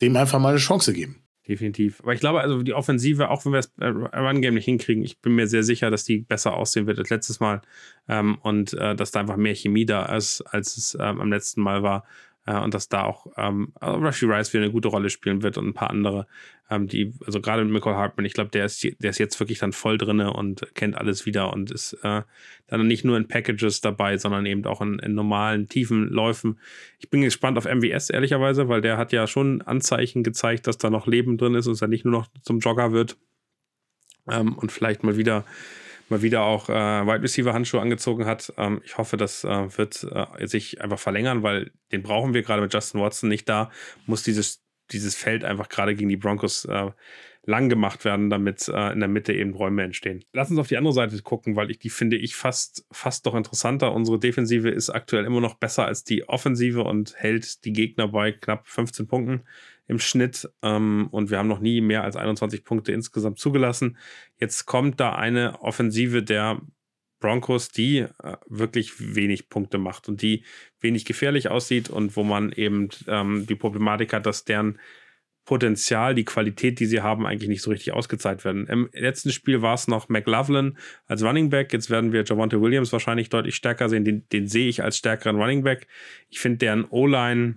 dem einfach mal eine Chance geben. Definitiv. Aber ich glaube, also die Offensive, auch wenn wir das äh, Run-Game nicht hinkriegen, ich bin mir sehr sicher, dass die besser aussehen wird als letztes Mal ähm, und äh, dass da einfach mehr Chemie da ist, als es ähm, am letzten Mal war. Äh, und dass da auch ähm, Rushy Rice wieder eine gute Rolle spielen wird und ein paar andere, ähm, die, also gerade mit Michael Hartman, ich glaube, der ist, der ist jetzt wirklich dann voll drinne und kennt alles wieder und ist äh, dann nicht nur in Packages dabei, sondern eben auch in, in, normalen, tiefen Läufen. Ich bin gespannt auf MWS, ehrlicherweise, weil der hat ja schon Anzeichen gezeigt, dass da noch Leben drin ist und dass er nicht nur noch zum Jogger wird. Ähm, und vielleicht mal wieder mal wieder auch äh, Wide Receiver Handschuhe angezogen hat. Ähm, ich hoffe, das äh, wird äh, sich einfach verlängern, weil den brauchen wir gerade mit Justin Watson nicht da. Muss dieses, dieses Feld einfach gerade gegen die Broncos äh, lang gemacht werden, damit äh, in der Mitte eben Räume entstehen. Lass uns auf die andere Seite gucken, weil ich die finde ich fast, fast doch interessanter. Unsere Defensive ist aktuell immer noch besser als die Offensive und hält die Gegner bei knapp 15 Punkten im Schnitt ähm, und wir haben noch nie mehr als 21 Punkte insgesamt zugelassen. Jetzt kommt da eine Offensive der Broncos, die äh, wirklich wenig Punkte macht und die wenig gefährlich aussieht und wo man eben ähm, die Problematik hat, dass deren Potenzial, die Qualität, die sie haben, eigentlich nicht so richtig ausgezeigt werden. Im letzten Spiel war es noch McLaughlin als Running Back. Jetzt werden wir Javante Williams wahrscheinlich deutlich stärker sehen. Den, den sehe ich als stärkeren Running Back. Ich finde deren O-Line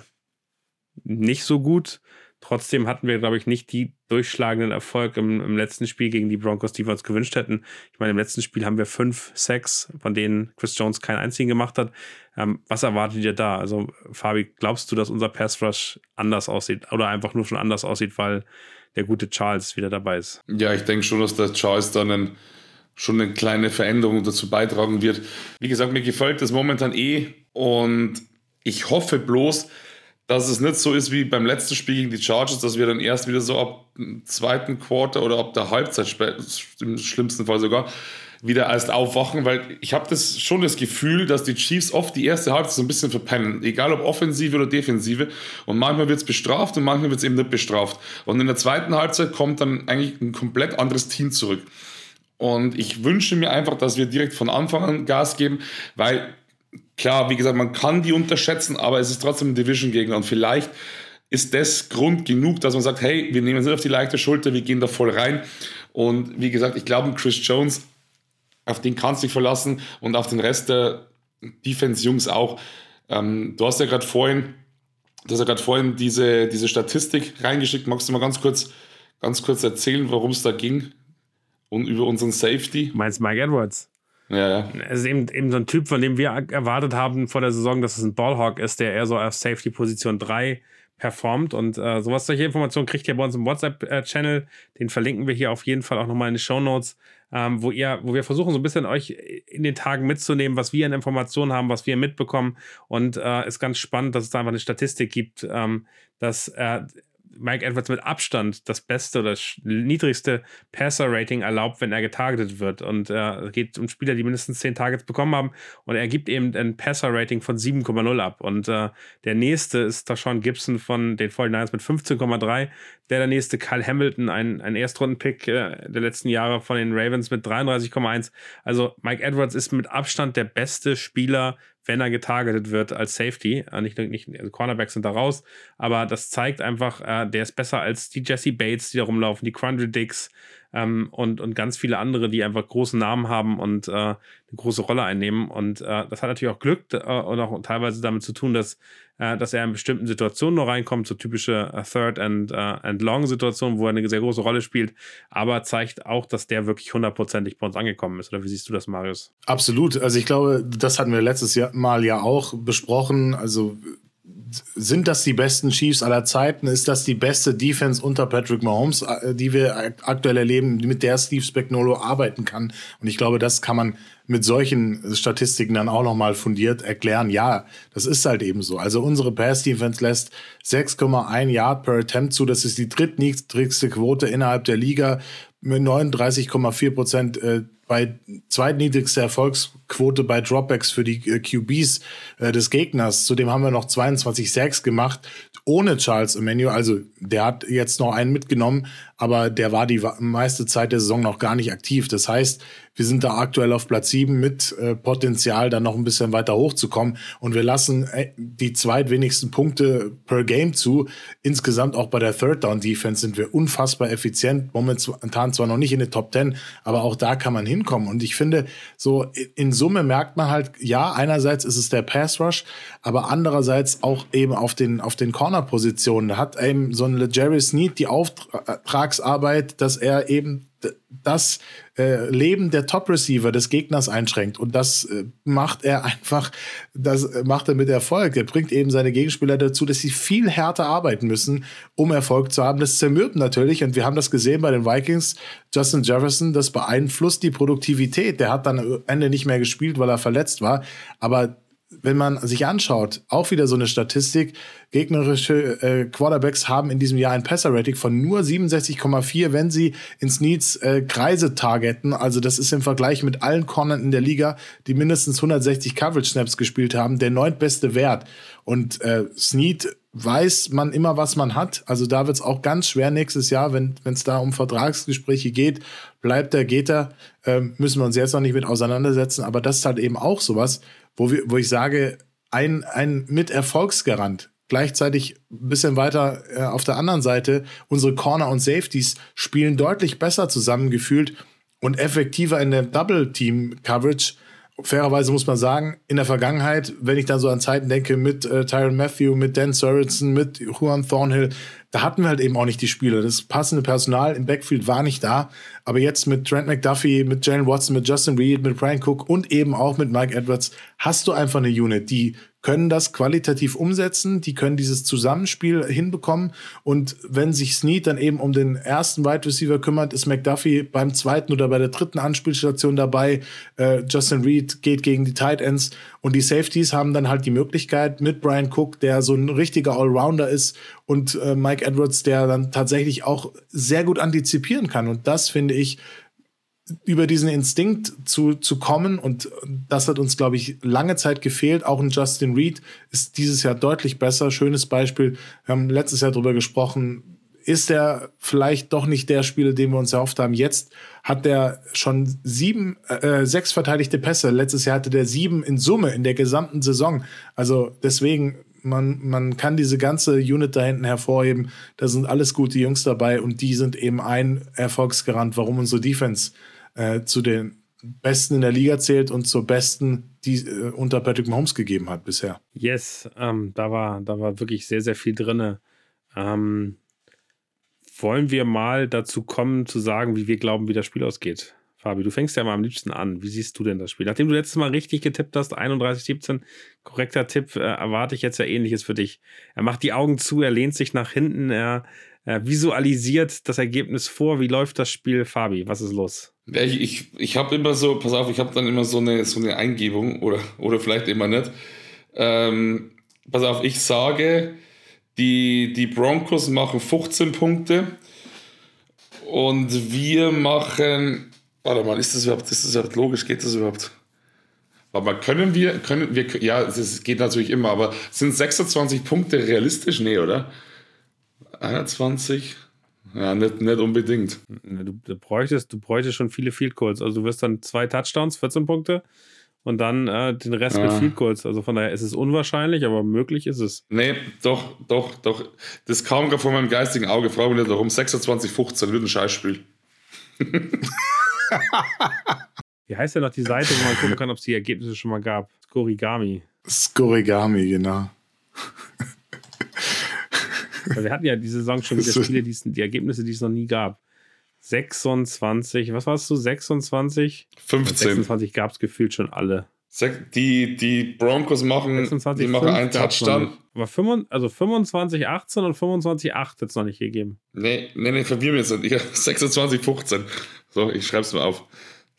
nicht so gut. Trotzdem hatten wir, glaube ich, nicht die durchschlagenden Erfolg im, im, letzten Spiel gegen die Broncos, die wir uns gewünscht hätten. Ich meine, im letzten Spiel haben wir fünf Sacks, von denen Chris Jones keinen einzigen gemacht hat. Ähm, was erwartet ihr da? Also, Fabi, glaubst du, dass unser Pass Rush anders aussieht oder einfach nur schon anders aussieht, weil der gute Charles wieder dabei ist? Ja, ich denke schon, dass der Charles dann einen, schon eine kleine Veränderung dazu beitragen wird. Wie gesagt, mir gefällt das momentan eh und ich hoffe bloß, dass es nicht so ist wie beim letzten Spiel gegen die Chargers, dass wir dann erst wieder so ab dem zweiten Quarter oder ab der Halbzeit, im schlimmsten Fall sogar, wieder erst aufwachen, weil ich habe das schon das Gefühl, dass die Chiefs oft die erste Halbzeit so ein bisschen verpennen, egal ob Offensive oder Defensive. Und manchmal wird es bestraft und manchmal wird es eben nicht bestraft. Und in der zweiten Halbzeit kommt dann eigentlich ein komplett anderes Team zurück. Und ich wünsche mir einfach, dass wir direkt von Anfang an Gas geben, weil klar, wie gesagt, man kann die unterschätzen, aber es ist trotzdem ein Division-Gegner und vielleicht ist das Grund genug, dass man sagt, hey, wir nehmen es nicht auf die leichte Schulter, wir gehen da voll rein. Und wie gesagt, ich glaube, Chris Jones, auf den kannst du dich verlassen und auf den Rest der Defense-Jungs auch. Ähm, du hast ja gerade vorhin, du hast ja gerade vorhin diese, diese Statistik reingeschickt. Magst du mal ganz kurz, ganz kurz erzählen, worum es da ging und über unseren Safety? Meinst Mike Edwards? Ja, ja. Es ist eben, eben so ein Typ, von dem wir erwartet haben vor der Saison, dass es ein Ballhawk ist, der eher so auf Safety-Position 3 performt. Und äh, sowas, solche Informationen kriegt ihr bei uns im WhatsApp-Channel. Den verlinken wir hier auf jeden Fall auch nochmal in den Show Notes, ähm, wo ihr, wo wir versuchen, so ein bisschen euch in den Tagen mitzunehmen, was wir an Informationen haben, was wir mitbekommen. Und äh, ist ganz spannend, dass es da einfach eine Statistik gibt, ähm, dass äh, Mike Edwards mit Abstand das beste oder das niedrigste Passer-Rating erlaubt, wenn er getargetet wird. Und äh, es geht um Spieler, die mindestens 10 Targets bekommen haben. Und er gibt eben ein Passer-Rating von 7,0 ab. Und äh, der nächste ist Tashawn Gibson von den 49ers mit 15,3. Der der nächste Kyle Hamilton, ein, ein Erstrunden-Pick äh, der letzten Jahre von den Ravens mit 33,1. Also Mike Edwards ist mit Abstand der beste Spieler wenn er getargetet wird als Safety. Äh, nicht, nicht, also Cornerbacks sind da raus, aber das zeigt einfach, äh, der ist besser als die Jesse Bates, die da rumlaufen, die Quandry Dicks ähm, und, und ganz viele andere, die einfach großen Namen haben und äh, eine große Rolle einnehmen. Und äh, das hat natürlich auch Glück äh, und auch teilweise damit zu tun, dass äh, dass er in bestimmten Situationen noch reinkommt, so typische äh, Third and, äh, and Long Situationen, wo er eine sehr große Rolle spielt, aber zeigt auch, dass der wirklich hundertprozentig bei uns angekommen ist. Oder wie siehst du das, Marius? Absolut. Also ich glaube, das hatten wir letztes Jahr Mal ja auch besprochen. Also sind das die besten Chiefs aller Zeiten? Ist das die beste Defense unter Patrick Mahomes, die wir aktuell erleben, mit der Steve Spagnuolo arbeiten kann? Und ich glaube, das kann man mit solchen Statistiken dann auch nochmal fundiert erklären. Ja, das ist halt eben so. Also unsere Pass-Defense lässt 6,1 Yard per Attempt zu. Das ist die drittniedrigste Quote innerhalb der Liga mit 39,4 Prozent äh, bei zweitniedrigster Erfolgsquote bei Dropbacks für die äh, QBs äh, des Gegners. Zudem haben wir noch 22 Sacks gemacht ohne Charles Emmanuel. Also der hat jetzt noch einen mitgenommen, aber der war die meiste Zeit der Saison noch gar nicht aktiv. Das heißt, wir sind da aktuell auf Platz 7 mit äh, Potenzial, dann noch ein bisschen weiter hochzukommen. Und wir lassen äh, die zweitwenigsten Punkte per Game zu. Insgesamt auch bei der Third Down Defense sind wir unfassbar effizient. Momentan zwar noch nicht in den Top 10, aber auch da kann man hinkommen. Und ich finde, so in Summe merkt man halt, ja, einerseits ist es der Pass Rush, aber andererseits auch eben auf den, auf den Corner-Positionen. Da hat eben so ein Jerry Sneed die Auftragsarbeit, dass er eben das äh, Leben der Top-Receiver des Gegners einschränkt. Und das äh, macht er einfach, das macht er mit Erfolg. Er bringt eben seine Gegenspieler dazu, dass sie viel härter arbeiten müssen, um Erfolg zu haben. Das zermürbt natürlich, und wir haben das gesehen bei den Vikings, Justin Jefferson, das beeinflusst die Produktivität. Der hat dann am Ende nicht mehr gespielt, weil er verletzt war. Aber wenn man sich anschaut, auch wieder so eine Statistik, gegnerische äh, Quarterbacks haben in diesem Jahr ein Passer-Rating von nur 67,4, wenn sie ins Needs äh, Kreise targeten. Also das ist im Vergleich mit allen Cornern in der Liga, die mindestens 160 Coverage-Snaps gespielt haben, der neuntbeste Wert. Und äh, Snead weiß man immer, was man hat. Also da wird es auch ganz schwer nächstes Jahr, wenn es da um Vertragsgespräche geht. Bleibt er, geht er, ähm, müssen wir uns jetzt noch nicht mit auseinandersetzen. Aber das ist halt eben auch sowas, wo, wir, wo ich sage, ein, ein Mit-Erfolgsgarant. Gleichzeitig ein bisschen weiter äh, auf der anderen Seite, unsere Corner und Safeties spielen deutlich besser zusammengefühlt und effektiver in der Double-Team-Coverage fairerweise muss man sagen, in der Vergangenheit, wenn ich dann so an Zeiten denke mit äh, Tyron Matthew, mit Dan Sorensen, mit Juan Thornhill, da hatten wir halt eben auch nicht die Spieler. Das passende Personal im Backfield war nicht da. Aber jetzt mit Trent McDuffie, mit Jalen Watson, mit Justin Reed, mit Brian Cook und eben auch mit Mike Edwards hast du einfach eine Unit, die können das qualitativ umsetzen, die können dieses Zusammenspiel hinbekommen. Und wenn sich Snead dann eben um den ersten Wide Receiver kümmert, ist McDuffie beim zweiten oder bei der dritten Anspielstation dabei. Äh, Justin Reed geht gegen die Tight Ends und die Safeties haben dann halt die Möglichkeit mit Brian Cook, der so ein richtiger Allrounder ist, und äh, Mike Edwards, der dann tatsächlich auch sehr gut antizipieren kann. Und das finde ich über diesen Instinkt zu, zu kommen und das hat uns, glaube ich, lange Zeit gefehlt. Auch ein Justin Reed ist dieses Jahr deutlich besser. Schönes Beispiel. Wir haben letztes Jahr darüber gesprochen. Ist er vielleicht doch nicht der Spieler, den wir uns erhofft haben? Jetzt hat er schon sieben, äh, sechs verteidigte Pässe. Letztes Jahr hatte der sieben in Summe in der gesamten Saison. Also deswegen, man, man kann diese ganze Unit da hinten hervorheben. Da sind alles gute Jungs dabei und die sind eben ein Erfolgsgarant, warum unsere Defense äh, zu den Besten in der Liga zählt und zur Besten, die äh, unter Patrick Mahomes gegeben hat bisher. Yes, ähm, da, war, da war wirklich sehr, sehr viel drin. Ähm, wollen wir mal dazu kommen, zu sagen, wie wir glauben, wie das Spiel ausgeht? Fabi, du fängst ja mal am liebsten an. Wie siehst du denn das Spiel? Nachdem du letztes Mal richtig getippt hast, 31-17, korrekter Tipp, äh, erwarte ich jetzt ja ähnliches für dich. Er macht die Augen zu, er lehnt sich nach hinten, er äh, visualisiert das Ergebnis vor. Wie läuft das Spiel, Fabi? Was ist los? Ja, ich ich, ich habe immer so, pass auf, ich habe dann immer so eine, so eine Eingebung oder, oder vielleicht immer nicht. Ähm, pass auf, ich sage, die, die Broncos machen 15 Punkte und wir machen Warte mal, ist das überhaupt, ist das überhaupt logisch? Geht das überhaupt? Aber können wir, können wir, ja, es geht natürlich immer, aber sind 26 Punkte realistisch? Nee, oder? 21? Ja, nicht, nicht unbedingt. Du, du, bräuchtest, du bräuchtest schon viele Field Goals. Also du wirst dann zwei Touchdowns, 14 Punkte und dann äh, den Rest ja. mit Field Goals. Also von daher ist es unwahrscheinlich, aber möglich ist es. Nee, doch, doch, doch. Das kam gerade vor meinem geistigen Auge. Frage mich nicht warum. 26, 15 wird ein Scheißspiel. Wie heißt denn noch die Seite, wo man gucken kann, ob es die Ergebnisse schon mal gab? Skorigami. Skorigami, genau. Wir hatten ja diese Saison schon wieder Spiele, die, die Ergebnisse, die es noch nie gab. 26, was warst du? 26? 15. 26 gab es gefühlt schon alle. Die, die Broncos machen, 26, die machen einen Touchdown. Aber 25, also 25, 18 und 25, 8 hat es noch nicht gegeben. Nee, nee, nee, verwirr mich jetzt nicht. 26, 15. So, ich schreibe es mal auf.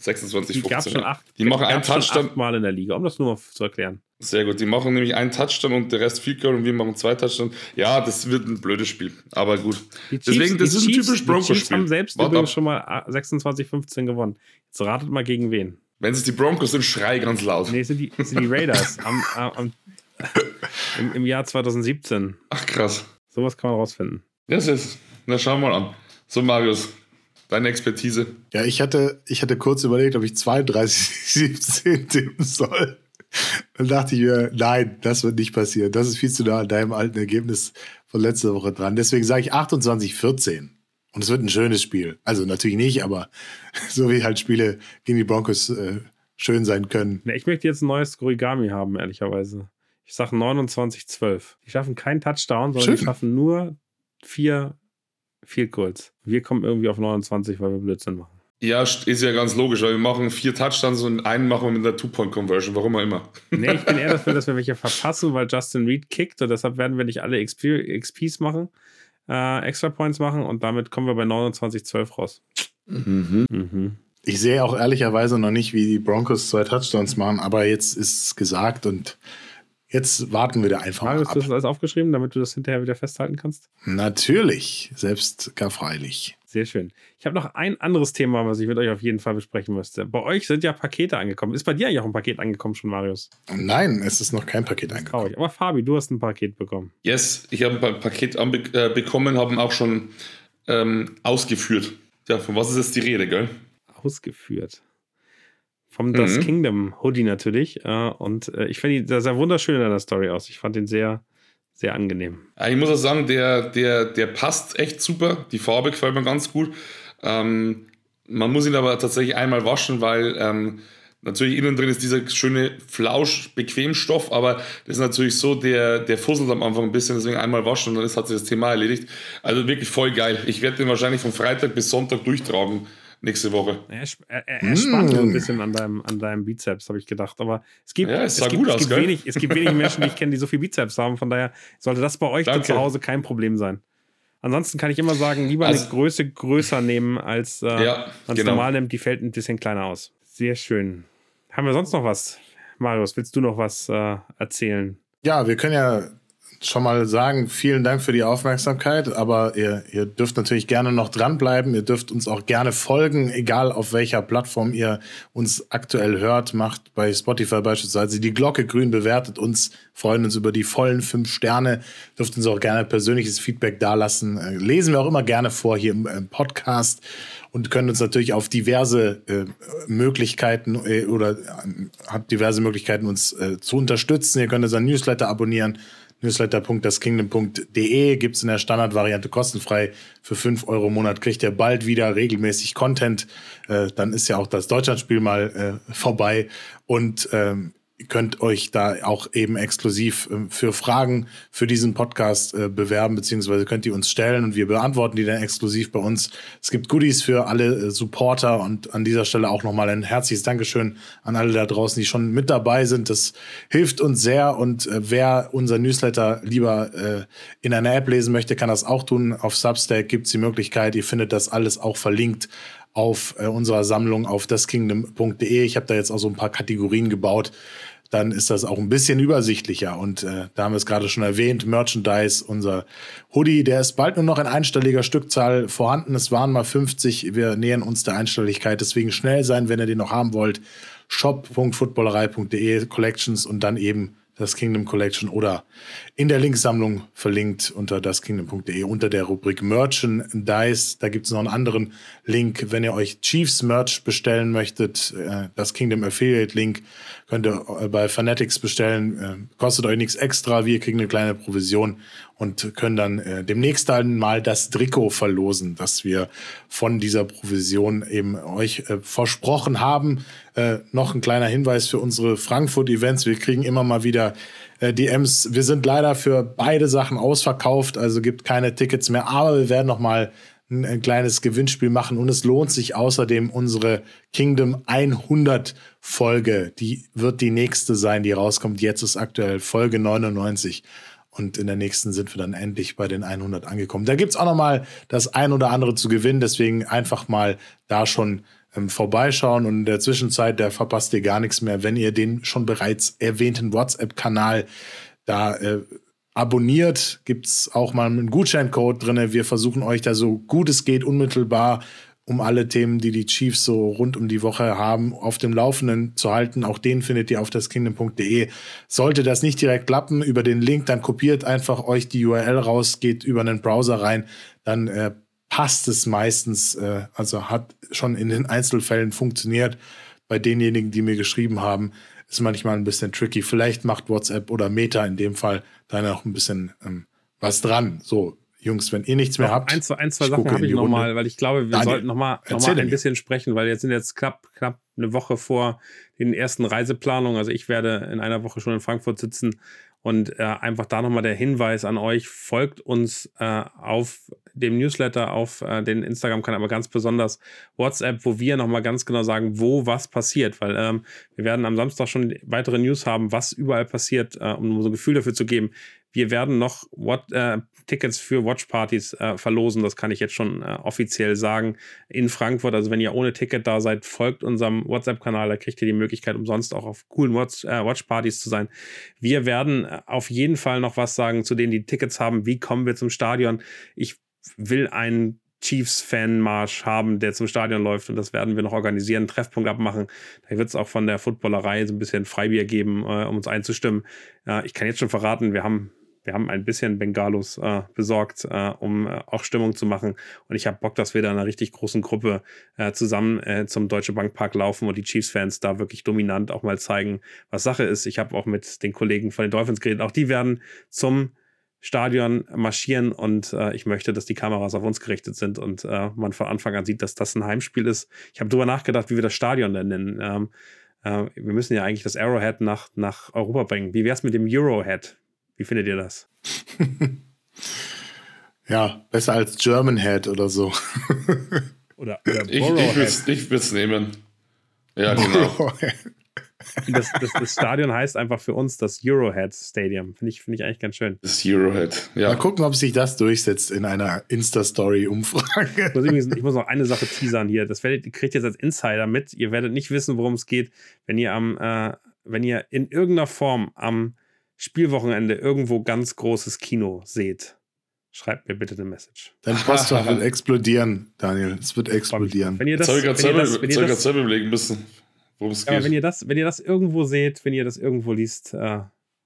26, die 15. Schon acht, die machen einen Touchdown. Mal in der Liga, um das nur mal zu erklären. Sehr gut. Die machen nämlich einen Touchdown und der Rest Field Goal und wir machen zwei Touchdowns. Ja, das wird ein blödes Spiel. Aber gut. Chiefs, Deswegen, das ist ein typisch Broncos-Spiel. Die Chiefs haben selbst Wart übrigens ab. schon mal 26, 15 gewonnen. Jetzt ratet mal gegen wen. Wenn es die Broncos sind, schrei ganz laut. Nee, es sind die, es sind die Raiders am, am, im, im, Jahr 2017. Ach, krass. Sowas kann man rausfinden. Das ist. Na, schau mal an. So, Marius, deine Expertise. Ja, ich hatte, ich hatte kurz überlegt, ob ich 32, 17 tippen soll. Dann dachte ich mir, nein, das wird nicht passieren. Das ist viel zu nah an deinem alten Ergebnis von letzter Woche dran. Deswegen sage ich 28, 14. Und es wird ein schönes Spiel. Also natürlich nicht, aber so wie halt Spiele gegen die Broncos äh, schön sein können. Ich möchte jetzt ein neues Origami haben, ehrlicherweise. Ich sage 29-12. Die schaffen keinen Touchdown, sondern schön. die schaffen nur vier Field Goals. Wir kommen irgendwie auf 29, weil wir Blödsinn machen. Ja, ist ja ganz logisch, weil wir machen vier Touchdowns und einen machen wir mit einer Two-Point-Conversion, warum auch immer. Nee, ich bin eher dafür, dass wir welche verpassen, weil Justin Reed kickt und deshalb werden wir nicht alle XP, XPs machen äh, Extra Points machen und damit kommen wir bei 29-12 raus. Mhm. Mhm. Ich sehe auch ehrlicherweise noch nicht, wie die Broncos zwei Touchdowns machen, aber jetzt ist es gesagt und jetzt warten wir da einfach Marius, mal. Hast du das alles aufgeschrieben, damit du das hinterher wieder festhalten kannst? Natürlich, selbst gar freilich. Sehr schön. Ich habe noch ein anderes Thema, was ich mit euch auf jeden Fall besprechen müsste. Bei euch sind ja Pakete angekommen. Ist bei dir eigentlich auch ein Paket angekommen schon, Marius? Nein, es ist noch kein Paket angekommen. Traurig. Aber Fabi, du hast ein Paket bekommen. Yes, ich habe ein Paket äh, bekommen, haben auch schon ähm, ausgeführt. Ja, von was ist jetzt die Rede, gell? Ausgeführt. Vom Das mhm. Kingdom Hoodie natürlich. Äh, und äh, ich finde, der sah wunderschön in der Story aus. Ich fand den sehr, sehr angenehm. Ich muss auch sagen, der, der, der passt echt super. Die Farbe gefällt mir ganz gut. Ähm, man muss ihn aber tatsächlich einmal waschen, weil ähm, natürlich innen drin ist dieser schöne Flausch-Bequemstoff, aber das ist natürlich so, der, der fusselt am Anfang ein bisschen, deswegen einmal waschen und dann ist, hat sich das Thema erledigt. Also wirklich voll geil. Ich werde den wahrscheinlich von Freitag bis Sonntag durchtragen nächste Woche. Er, er, er spannt mm. so ein bisschen an deinem, an deinem Bizeps, habe ich gedacht. Aber es gibt, ja, es, es, gibt, es, gibt wenig, es gibt wenig Menschen, die ich kenne, die so viel Bizeps haben. Von daher sollte das bei euch zu Hause kein Problem sein. Ansonsten kann ich immer sagen, lieber also, eine Größe größer nehmen, als äh, ja, man es genau. normal nimmt. Die fällt ein bisschen kleiner aus. Sehr schön. Haben wir sonst noch was? Marius, willst du noch was äh, erzählen? Ja, wir können ja schon mal sagen, vielen Dank für die Aufmerksamkeit, aber ihr, ihr dürft natürlich gerne noch dranbleiben. Ihr dürft uns auch gerne folgen, egal auf welcher Plattform ihr uns aktuell hört. Macht bei Spotify beispielsweise die Glocke grün, bewertet uns, freuen uns über die vollen fünf Sterne. Dürft uns auch gerne persönliches Feedback dalassen. Äh, lesen wir auch immer gerne vor hier im, Podcast und können uns natürlich auf diverse äh, Möglichkeiten äh, oder äh, habt diverse Möglichkeiten, uns äh, zu unterstützen. Ihr könnt unseren Newsletter abonnieren newsletter.daskingdom.de gibt es in der Standardvariante kostenfrei für 5 Euro im Monat. Kriegt ihr bald wieder regelmäßig Content. Äh, dann ist ja auch das Deutschlandspiel mal äh, vorbei. Und ähm, könnt euch da auch eben exklusiv äh, für Fragen für diesen Podcast äh, bewerben, beziehungsweise könnt ihr uns stellen und wir beantworten die dann exklusiv bei uns. Es gibt Goodies für alle äh, Supporter und an dieser Stelle auch nochmal ein herzliches Dankeschön an alle da draußen, die schon mit dabei sind. Das hilft uns sehr und wer unser Newsletter lieber in einer App lesen möchte, kann das auch tun. Auf Substack gibt es die Möglichkeit. Ihr findet das alles auch verlinkt auf unserer Sammlung auf daskingdom.de. Ich habe da jetzt auch so ein paar Kategorien gebaut dann ist das auch ein bisschen übersichtlicher. Und äh, da haben wir es gerade schon erwähnt, Merchandise, unser Hoodie, der ist bald nur noch in einstelliger Stückzahl vorhanden. Es waren mal 50, wir nähern uns der Einstelligkeit, deswegen schnell sein, wenn ihr den noch haben wollt. shop.footballerei.de Collections und dann eben das Kingdom Collection oder in der Linksammlung verlinkt unter daskingdom.de unter der Rubrik Merchandise. Da gibt es noch einen anderen Link, wenn ihr euch Chiefs Merch bestellen möchtet. Äh, das Kingdom Affiliate Link könnt ihr äh, bei Fanatics bestellen. Äh, kostet euch nichts extra. Wir kriegen eine kleine Provision und können dann äh, demnächst dann mal das Trikot verlosen, das wir von dieser Provision eben euch äh, versprochen haben. Äh, noch ein kleiner Hinweis für unsere Frankfurt-Events. Wir kriegen immer mal wieder äh, DMs. Wir sind leider für beide Sachen ausverkauft, also gibt keine Tickets mehr, aber wir werden noch mal ein, ein kleines Gewinnspiel machen und es lohnt sich außerdem unsere Kingdom 100 Folge. Die wird die nächste sein, die rauskommt. Jetzt ist aktuell Folge 99. Und in der nächsten sind wir dann endlich bei den 100 angekommen. Da gibt es auch noch mal das ein oder andere zu gewinnen. Deswegen einfach mal da schon ähm, vorbeischauen. Und in der Zwischenzeit, da verpasst ihr gar nichts mehr, wenn ihr den schon bereits erwähnten WhatsApp-Kanal da äh, abonniert. Gibt es auch mal einen Gutscheincode drin. Wir versuchen euch da so gut es geht unmittelbar um alle Themen, die die Chiefs so rund um die Woche haben, auf dem Laufenden zu halten. Auch den findet ihr auf daskingdom.de. Sollte das nicht direkt klappen, über den Link, dann kopiert einfach euch die URL raus, geht über einen Browser rein, dann äh, passt es meistens, äh, also hat schon in den Einzelfällen funktioniert. Bei denjenigen, die mir geschrieben haben, ist manchmal ein bisschen tricky. Vielleicht macht WhatsApp oder Meta in dem Fall da noch ein bisschen ähm, was dran. So, Jungs, wenn ihr nichts mehr habt. Ein, zwei, ein, zwei Sachen habe ich nochmal, weil ich glaube, wir Daniel, sollten nochmal noch mal ein bisschen sprechen, weil jetzt sind jetzt knapp, knapp eine Woche vor den ersten Reiseplanungen. Also ich werde in einer Woche schon in Frankfurt sitzen und äh, einfach da nochmal der Hinweis an euch, folgt uns äh, auf dem Newsletter, auf äh, den Instagram-Kanal, aber ganz besonders WhatsApp, wo wir nochmal ganz genau sagen, wo was passiert. Weil ähm, wir werden am Samstag schon weitere News haben, was überall passiert, äh, um so ein Gefühl dafür zu geben. Wir werden noch what, äh, Tickets für Watchpartys äh, verlosen. Das kann ich jetzt schon äh, offiziell sagen. In Frankfurt. Also, wenn ihr ohne Ticket da seid, folgt unserem WhatsApp-Kanal. Da kriegt ihr die Möglichkeit, umsonst auch auf coolen Watch, äh, Watchpartys zu sein. Wir werden äh, auf jeden Fall noch was sagen zu denen, die Tickets haben. Wie kommen wir zum Stadion? Ich will einen Chiefs-Fanmarsch haben, der zum Stadion läuft und das werden wir noch organisieren, Treffpunkt abmachen. Da wird es auch von der Footballerei so ein bisschen Freibier geben, äh, um uns einzustimmen. Äh, ich kann jetzt schon verraten, wir haben wir haben ein bisschen Bengalos äh, besorgt, äh, um äh, auch Stimmung zu machen. Und ich habe Bock, dass wir da in einer richtig großen Gruppe äh, zusammen äh, zum Deutsche Bankpark laufen und die Chiefs-Fans da wirklich dominant auch mal zeigen, was Sache ist. Ich habe auch mit den Kollegen von den Dolphins geredet. Auch die werden zum Stadion marschieren und äh, ich möchte, dass die Kameras auf uns gerichtet sind und äh, man von Anfang an sieht, dass das ein Heimspiel ist. Ich habe darüber nachgedacht, wie wir das Stadion denn nennen. Ähm, äh, wir müssen ja eigentlich das Arrowhead nach, nach Europa bringen. Wie wäre es mit dem Eurohead? Wie findet ihr das? ja, besser als German Head oder so. oder, oder ich, ich würde es nehmen. Ja, genau. Das, das, das, Stadion heißt einfach für uns das Eurohead Stadium. Finde ich, find ich eigentlich ganz schön. Das Eurohead, ja. Mal gucken, ob sich das durchsetzt in einer Insta-Story-Umfrage. Ich, ich, muss noch eine Sache teasern hier. Das werdet, ihr kriegt jetzt als Insider mit. Ihr werdet nicht wissen, worum es geht, wenn ihr am, äh, wenn ihr in irgendeiner Form am Spielwochenende irgendwo ganz großes Kino seht, schreibt mir bitte eine Message. Dein Postfach wird explodieren, Daniel. Es wird explodieren. Wenn ihr das, wenn ihr das, wenn ihr das, überlegen müssen, worum es geht. Aber wenn ihr das, wenn ihr das irgendwo seht, wenn ihr das irgendwo liest, äh,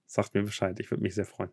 sagt mir Bescheid. Ich würde mich sehr freuen.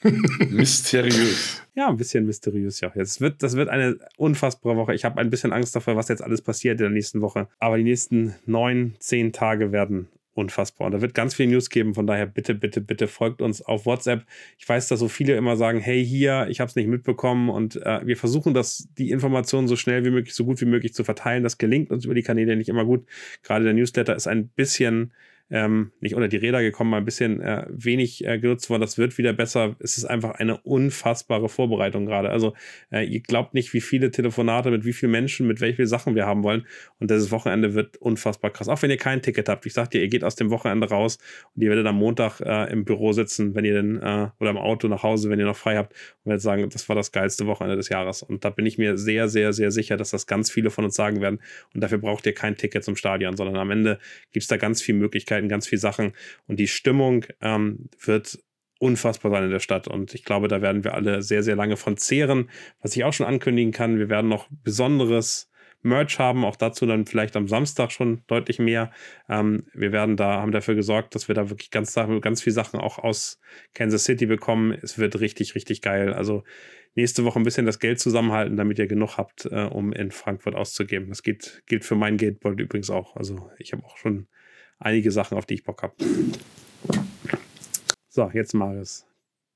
mysteriös. Ja, ein bisschen mysteriös, ja. Jetzt wird, das wird eine unfassbare Woche. Ich habe ein bisschen Angst davor, was jetzt alles passiert in der nächsten Woche. Aber die nächsten neun, zehn Tage werden unfassbar. Und da wird ganz viel News geben. Von daher bitte, bitte, bitte folgt uns auf WhatsApp. Ich weiß, dass so viele immer sagen, hey, hier, ich habe es nicht mitbekommen. Und äh, wir versuchen, das, die Informationen so schnell wie möglich, so gut wie möglich zu verteilen. Das gelingt uns über die Kanäle nicht immer gut. Gerade der Newsletter ist ein bisschen ähm, nicht unter die Räder gekommen, mal ein bisschen äh, wenig äh, genutzt worden. Das wird wieder besser. Es ist einfach eine unfassbare Vorbereitung gerade. Also äh, ihr glaubt nicht, wie viele Telefonate mit wie vielen Menschen, mit welchen Sachen wir haben wollen. Und dieses Wochenende wird unfassbar krass. Auch wenn ihr kein Ticket habt. Ich sagte, ihr geht aus dem Wochenende raus und ihr werdet am Montag äh, im Büro sitzen, wenn ihr denn, äh, oder im Auto nach Hause, wenn ihr noch frei habt und werdet sagen, das war das geilste Wochenende des Jahres. Und da bin ich mir sehr, sehr, sehr sicher, dass das ganz viele von uns sagen werden. Und dafür braucht ihr kein Ticket zum Stadion, sondern am Ende gibt es da ganz viele Möglichkeiten Möglichkeiten, ganz viele Sachen. Und die Stimmung ähm, wird unfassbar sein in der Stadt. Und ich glaube, da werden wir alle sehr, sehr lange von zehren. Was ich auch schon ankündigen kann, wir werden noch besonderes Merch haben, auch dazu dann vielleicht am Samstag schon deutlich mehr. Ähm, wir werden da, haben dafür gesorgt, dass wir da wirklich ganz, ganz viele Sachen auch aus Kansas City bekommen. Es wird richtig, richtig geil. Also nächste Woche ein bisschen das Geld zusammenhalten, damit ihr genug habt, äh, um in Frankfurt auszugeben. Das geht, gilt für mein Gateboard übrigens auch. Also ich habe auch schon einige Sachen, auf die ich Bock habe. So, jetzt Marius.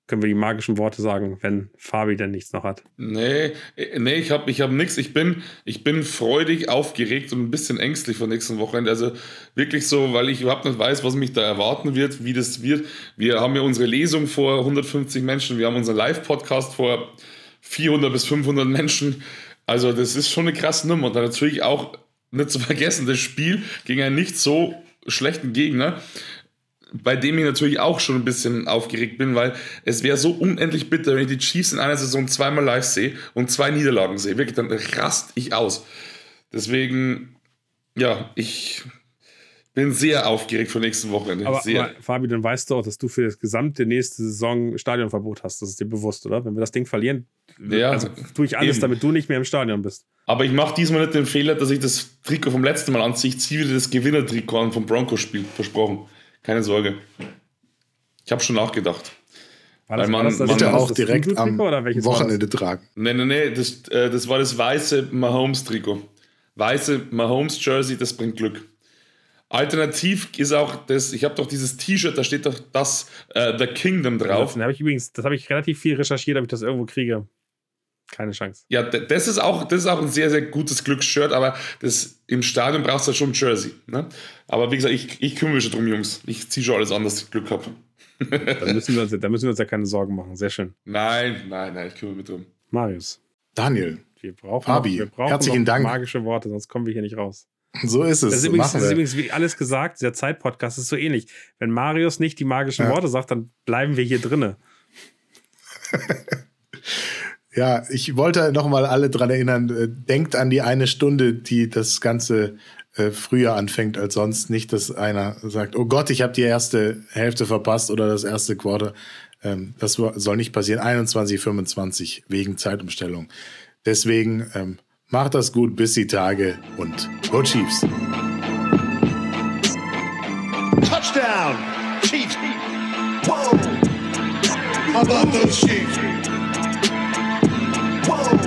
können wir die magischen Worte sagen, wenn Fabi denn nichts noch hat? Nee, nee, ich habe ich hab nichts. Ich bin, ich bin freudig aufgeregt und ein bisschen ängstlich vor nächsten Wochenende. Also wirklich so, weil ich überhaupt nicht weiß, was mich da erwarten wird, wie das wird. Wir haben ja unsere Lesung vor 150 Menschen, wir haben unseren Live-Podcast vor 400 bis 500 Menschen. Also das ist schon eine krasse Nummer. Und dann natürlich auch nicht zu vergessen, das Spiel gegen einen nicht so schlechten Gegner bei dem ich natürlich auch schon ein bisschen aufgeregt bin, weil es wäre so unendlich bitter, wenn ich die Chiefs in einer Saison zweimal live sehe und zwei Niederlagen sehe. Wirklich, dann rast ich aus. Deswegen, ja, ich bin sehr aufgeregt vor nächsten Wochenende. Aber, sehr. aber Fabi, dann weißt du auch, dass du für das gesamte nächste Saison Stadionverbot hast. Das ist dir bewusst, oder? Wenn wir das Ding verlieren, Ja, also tue ich alles, eben. damit du nicht mehr im Stadion bist. Aber ich mache diesmal nicht den Fehler, dass ich das Trikot vom letzten Mal anziehe. Ich ziehe wieder das Gewinnertrikot an vom Broncos-Spiel. Versprochen. Keine Sorge. Ich habe schon nachgedacht. War Weil man- das man- das, Bitte das auch das direkt am war? Wochenende tragen. Nee, nee, nee, das, äh, das war das weiße Mahomes-Trikot. Weiße Mahomes-Jersey, das bringt Glück. Alternativ ist auch das, ich habe doch dieses T-Shirt, da steht doch das äh, The Kingdom drauf. Das habe ich übrigens, das habe ich relativ viel recherchiert, ob ich das irgendwo kriege. Keine Chance. Ja, das ist auch, das ist auch ein sehr, sehr gutes Glücksshirt, aber das, im Stadion brauchst du halt schon ein Jersey. Ne? Aber wie gesagt, ich, ich kümmere mich schon drum, Jungs. Ich ziehe schon alles an, dass ich Glück habe. Da müssen, wir uns, da müssen wir uns ja keine Sorgen machen. Sehr schön. Nein, nein, nein, ich kümmere mich drum. Marius, Daniel, wir brauchen, Fabi, noch, wir brauchen herzlichen noch Dank. magische Worte, sonst kommen wir hier nicht raus. so ist es. Das ist, übrigens, das ist übrigens, wie alles gesagt, dieser Zeitpodcast ist so ähnlich. Wenn Marius nicht die magischen Ja. Worte sagt, dann bleiben wir hier drinne. Ja, ich wollte noch mal alle dran erinnern, äh, denkt an die eine Stunde, die das Ganze äh, früher anfängt als sonst. Nicht, dass einer sagt, oh Gott, ich habe die erste Hälfte verpasst oder das erste Quarter. Ähm, das soll nicht passieren. 21, 25 wegen Zeitumstellung. Deswegen ähm, Macht das gut, bis die Tage und Go Chiefs! Touchdown! Chiefs! Whoa! I love those Chiefs! Whoa!